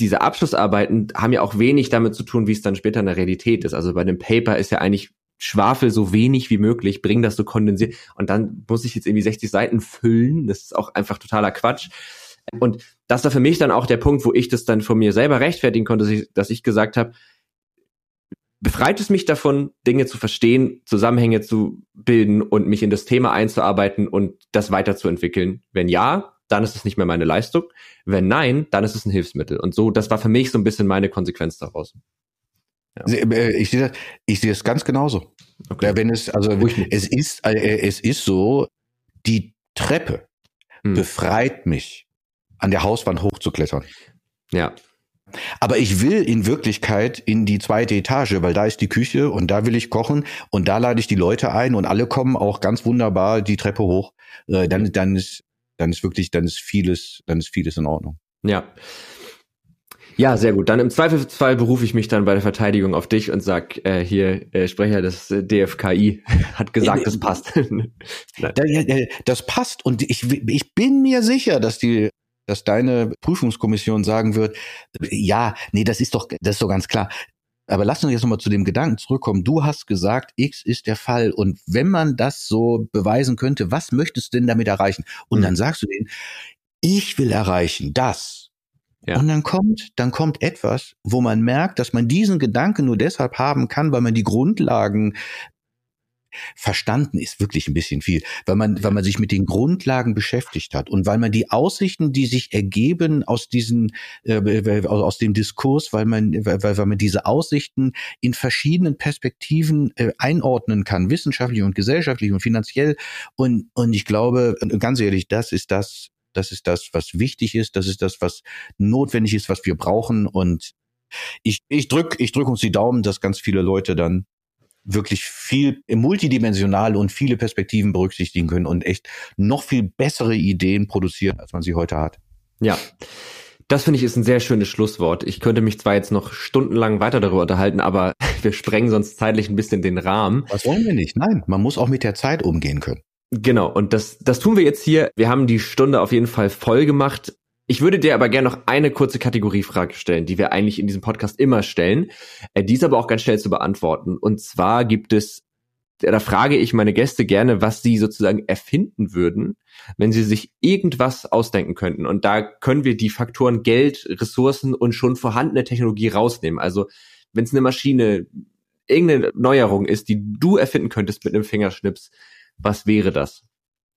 diese Abschlussarbeiten haben ja auch wenig damit zu tun, wie es dann später in der Realität ist. Also bei dem Paper ist ja eigentlich Schwafel so wenig wie möglich, bring das so kondensiert und dann muss ich jetzt irgendwie 60 Seiten füllen. Das ist auch einfach totaler Quatsch. Und das war für mich dann auch der Punkt, wo ich das dann von mir selber rechtfertigen konnte, dass ich, dass ich gesagt habe, befreit es mich davon, Dinge zu verstehen, Zusammenhänge zu bilden und mich in das Thema einzuarbeiten und das weiterzuentwickeln? Wenn ja, dann ist es nicht mehr meine Leistung. Wenn nein, dann ist es ein Hilfsmittel. Und so, das war für mich so ein bisschen meine Konsequenz daraus. Ja. Äh, ich sehe das, ich sehe es ganz genauso. Okay. Wenn es, also es ist, äh, es ist so, die Treppe hm. befreit mich an der Hauswand hochzuklettern. Ja. Aber ich will in Wirklichkeit in die zweite Etage, weil da ist die Küche und da will ich kochen und da lade ich die Leute ein und alle kommen auch ganz wunderbar die Treppe hoch. Äh, dann, dann ist, dann ist wirklich, dann ist vieles, dann ist vieles in Ordnung. Ja. Ja, sehr gut. Dann im Zweifelsfall berufe ich mich dann bei der Verteidigung auf dich und sag, äh, hier, äh, Sprecher des DFKI hat gesagt, das passt. das passt und ich, ich bin mir sicher, dass die dass deine Prüfungskommission sagen wird, ja, nee, das ist doch, das ist doch ganz klar. Aber lass uns jetzt nochmal zu dem Gedanken zurückkommen. Du hast gesagt, X ist der Fall. Und wenn man das so beweisen könnte, was möchtest du denn damit erreichen? Und mhm. dann sagst du denen, ich will erreichen das. Ja. Und dann kommt, dann kommt etwas, wo man merkt, dass man diesen Gedanken nur deshalb haben kann, weil man die Grundlagen verstanden ist wirklich ein bisschen viel, weil man, weil man sich mit den Grundlagen beschäftigt hat und weil man die Aussichten, die sich ergeben aus diesen, äh, aus dem Diskurs, weil man, weil, weil man diese Aussichten in verschiedenen Perspektiven äh, einordnen kann, wissenschaftlich und gesellschaftlich und finanziell. Und, und ich glaube, ganz ehrlich, das ist das, das ist das, was wichtig ist, das ist das, was notwendig ist, was wir brauchen. Und ich, ich drück, ich drück uns die Daumen, dass ganz viele Leute dann wirklich viel multidimensional und viele Perspektiven berücksichtigen können und echt noch viel bessere Ideen produzieren, als man sie heute hat. Ja. Das finde ich ist ein sehr schönes Schlusswort. Ich könnte mich zwar jetzt noch stundenlang weiter darüber unterhalten, aber wir sprengen sonst zeitlich ein bisschen den Rahmen. Was wollen wir nicht? Nein, man muss auch mit der Zeit umgehen können. Genau, und das, das tun wir jetzt hier. Wir haben die Stunde auf jeden Fall voll gemacht. Ich würde dir aber gerne noch eine kurze Kategoriefrage stellen, die wir eigentlich in diesem Podcast immer stellen. Äh, die ist aber auch ganz schnell zu beantworten. Und zwar gibt es, da frage ich meine Gäste gerne, was sie sozusagen erfinden würden, wenn sie sich irgendwas ausdenken könnten. Und da können wir die Faktoren Geld, Ressourcen und schon vorhandene Technologie rausnehmen. Also wenn es eine Maschine, irgendeine Neuerung ist, die du erfinden könntest mit einem Fingerschnips, was wäre das?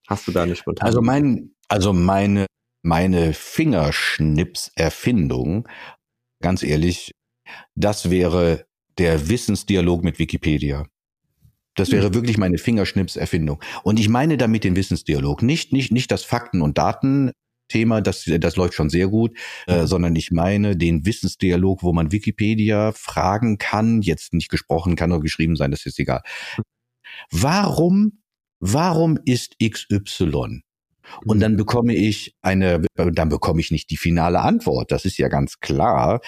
Hast du da eine spontane? Also mein, also meine meine Fingerschnips-Erfindung, ganz ehrlich, das wäre der Wissensdialog mit Wikipedia. Das wäre hm. wirklich meine Fingerschnips-Erfindung. Und ich meine damit den Wissensdialog. Nicht, nicht, nicht das Fakten- und Daten-Thema, das, das läuft schon sehr gut, äh, sondern ich meine den Wissensdialog, wo man Wikipedia fragen kann, jetzt nicht gesprochen, kann nur geschrieben sein, das ist egal. Warum, warum ist XY und dann bekomme ich eine, dann bekomme ich nicht die finale Antwort. Das ist ja ganz klar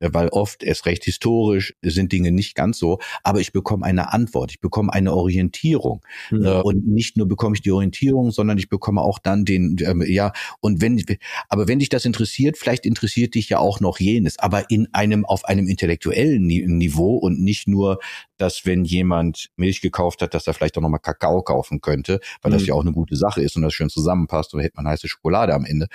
weil oft erst recht historisch sind Dinge nicht ganz so, aber ich bekomme eine Antwort, ich bekomme eine Orientierung mhm. und nicht nur bekomme ich die Orientierung, sondern ich bekomme auch dann den ähm, ja und wenn aber wenn dich das interessiert, vielleicht interessiert dich ja auch noch jenes, aber in einem auf einem intellektuellen Niveau und nicht nur, dass wenn jemand Milch gekauft hat, dass er vielleicht auch noch mal Kakao kaufen könnte, weil mhm. das ja auch eine gute Sache ist und das schön zusammenpasst und dann hätte man heiße Schokolade am Ende.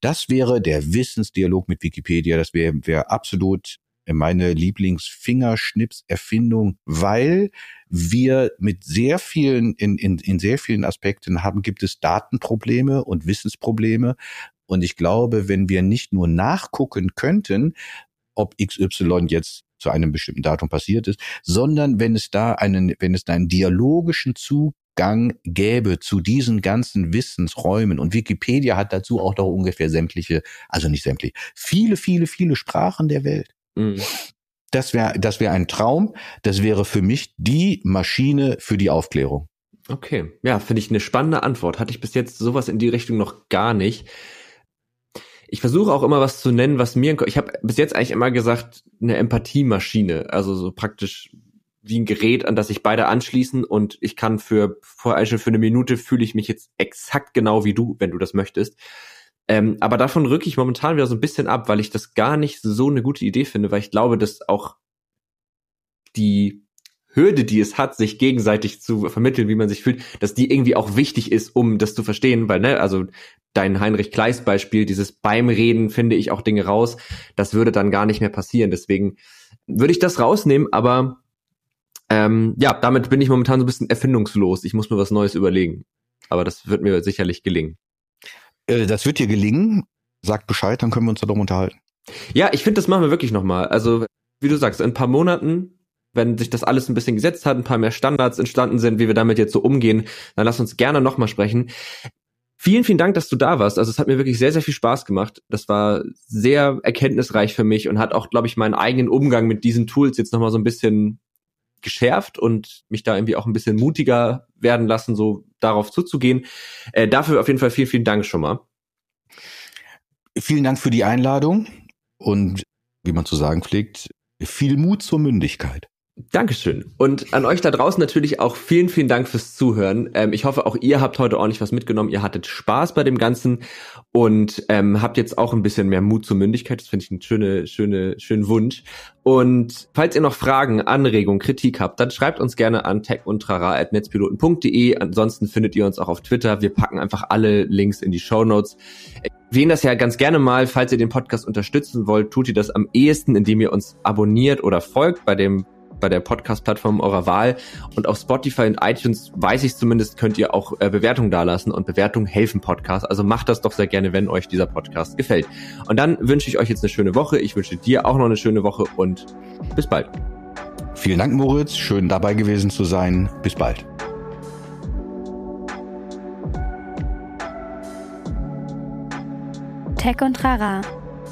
Das wäre der Wissensdialog mit Wikipedia. Das wäre wär absolut meine Lieblingsfingerschnips-Erfindung, weil wir mit sehr vielen, in, in, in sehr vielen Aspekten haben, gibt es Datenprobleme und Wissensprobleme. Und ich glaube, wenn wir nicht nur nachgucken könnten, ob XY jetzt zu einem bestimmten Datum passiert ist, sondern wenn es da einen, wenn es da einen dialogischen Zugang gäbe zu diesen ganzen Wissensräumen und Wikipedia hat dazu auch noch ungefähr sämtliche, also nicht sämtliche, viele, viele, viele Sprachen der Welt. Mhm. Das wäre, das wäre ein Traum. Das wäre für mich die Maschine für die Aufklärung. Okay, ja, finde ich eine spannende Antwort. Hatte ich bis jetzt sowas in die Richtung noch gar nicht. Ich versuche auch immer was zu nennen, was mir, ich habe bis jetzt eigentlich immer gesagt, eine Empathiemaschine, also so praktisch wie ein Gerät, an das sich beide anschließen und ich kann für vor für eine Minute fühle ich mich jetzt exakt genau wie du, wenn du das möchtest. Ähm, aber davon rücke ich momentan wieder so ein bisschen ab, weil ich das gar nicht so eine gute Idee finde, weil ich glaube, dass auch die Hürde, die es hat, sich gegenseitig zu vermitteln, wie man sich fühlt, dass die irgendwie auch wichtig ist, um das zu verstehen, weil, ne, also dein Heinrich Kleist Beispiel, dieses beim Reden finde ich auch Dinge raus, das würde dann gar nicht mehr passieren. Deswegen würde ich das rausnehmen, aber ähm, ja, damit bin ich momentan so ein bisschen erfindungslos. Ich muss mir was Neues überlegen. Aber das wird mir sicherlich gelingen. Äh, das wird dir gelingen. Sag Bescheid, dann können wir uns darum unterhalten. Ja, ich finde, das machen wir wirklich nochmal. Also, wie du sagst, in ein paar Monaten wenn sich das alles ein bisschen gesetzt hat, ein paar mehr Standards entstanden sind, wie wir damit jetzt so umgehen, dann lass uns gerne nochmal sprechen. Vielen, vielen Dank, dass du da warst. Also es hat mir wirklich sehr, sehr viel Spaß gemacht. Das war sehr erkenntnisreich für mich und hat auch, glaube ich, meinen eigenen Umgang mit diesen Tools jetzt nochmal so ein bisschen geschärft und mich da irgendwie auch ein bisschen mutiger werden lassen, so darauf zuzugehen. Äh, dafür auf jeden Fall vielen, vielen Dank schon mal. Vielen Dank für die Einladung und wie man zu sagen pflegt, viel Mut zur Mündigkeit. Dankeschön. Und an euch da draußen natürlich auch vielen, vielen Dank fürs Zuhören. Ähm, ich hoffe, auch ihr habt heute ordentlich was mitgenommen. Ihr hattet Spaß bei dem Ganzen und ähm, habt jetzt auch ein bisschen mehr Mut zur Mündigkeit. Das finde ich ein schöner, schöne, schönen Wunsch. Und falls ihr noch Fragen, Anregungen, Kritik habt, dann schreibt uns gerne an techundtrara.netzpiloten.de. Ansonsten findet ihr uns auch auf Twitter. Wir packen einfach alle Links in die Show Notes. Wir das ja ganz gerne mal, falls ihr den Podcast unterstützen wollt, tut ihr das am ehesten, indem ihr uns abonniert oder folgt bei dem bei der Podcast-Plattform eurer Wahl. Und auf Spotify und iTunes, weiß ich zumindest, könnt ihr auch äh, Bewertungen dalassen und Bewertungen helfen Podcast. Also macht das doch sehr gerne, wenn euch dieser Podcast gefällt. Und dann wünsche ich euch jetzt eine schöne Woche. Ich wünsche dir auch noch eine schöne Woche und bis bald. Vielen Dank, Moritz. Schön dabei gewesen zu sein. Bis bald. Tech und Trara.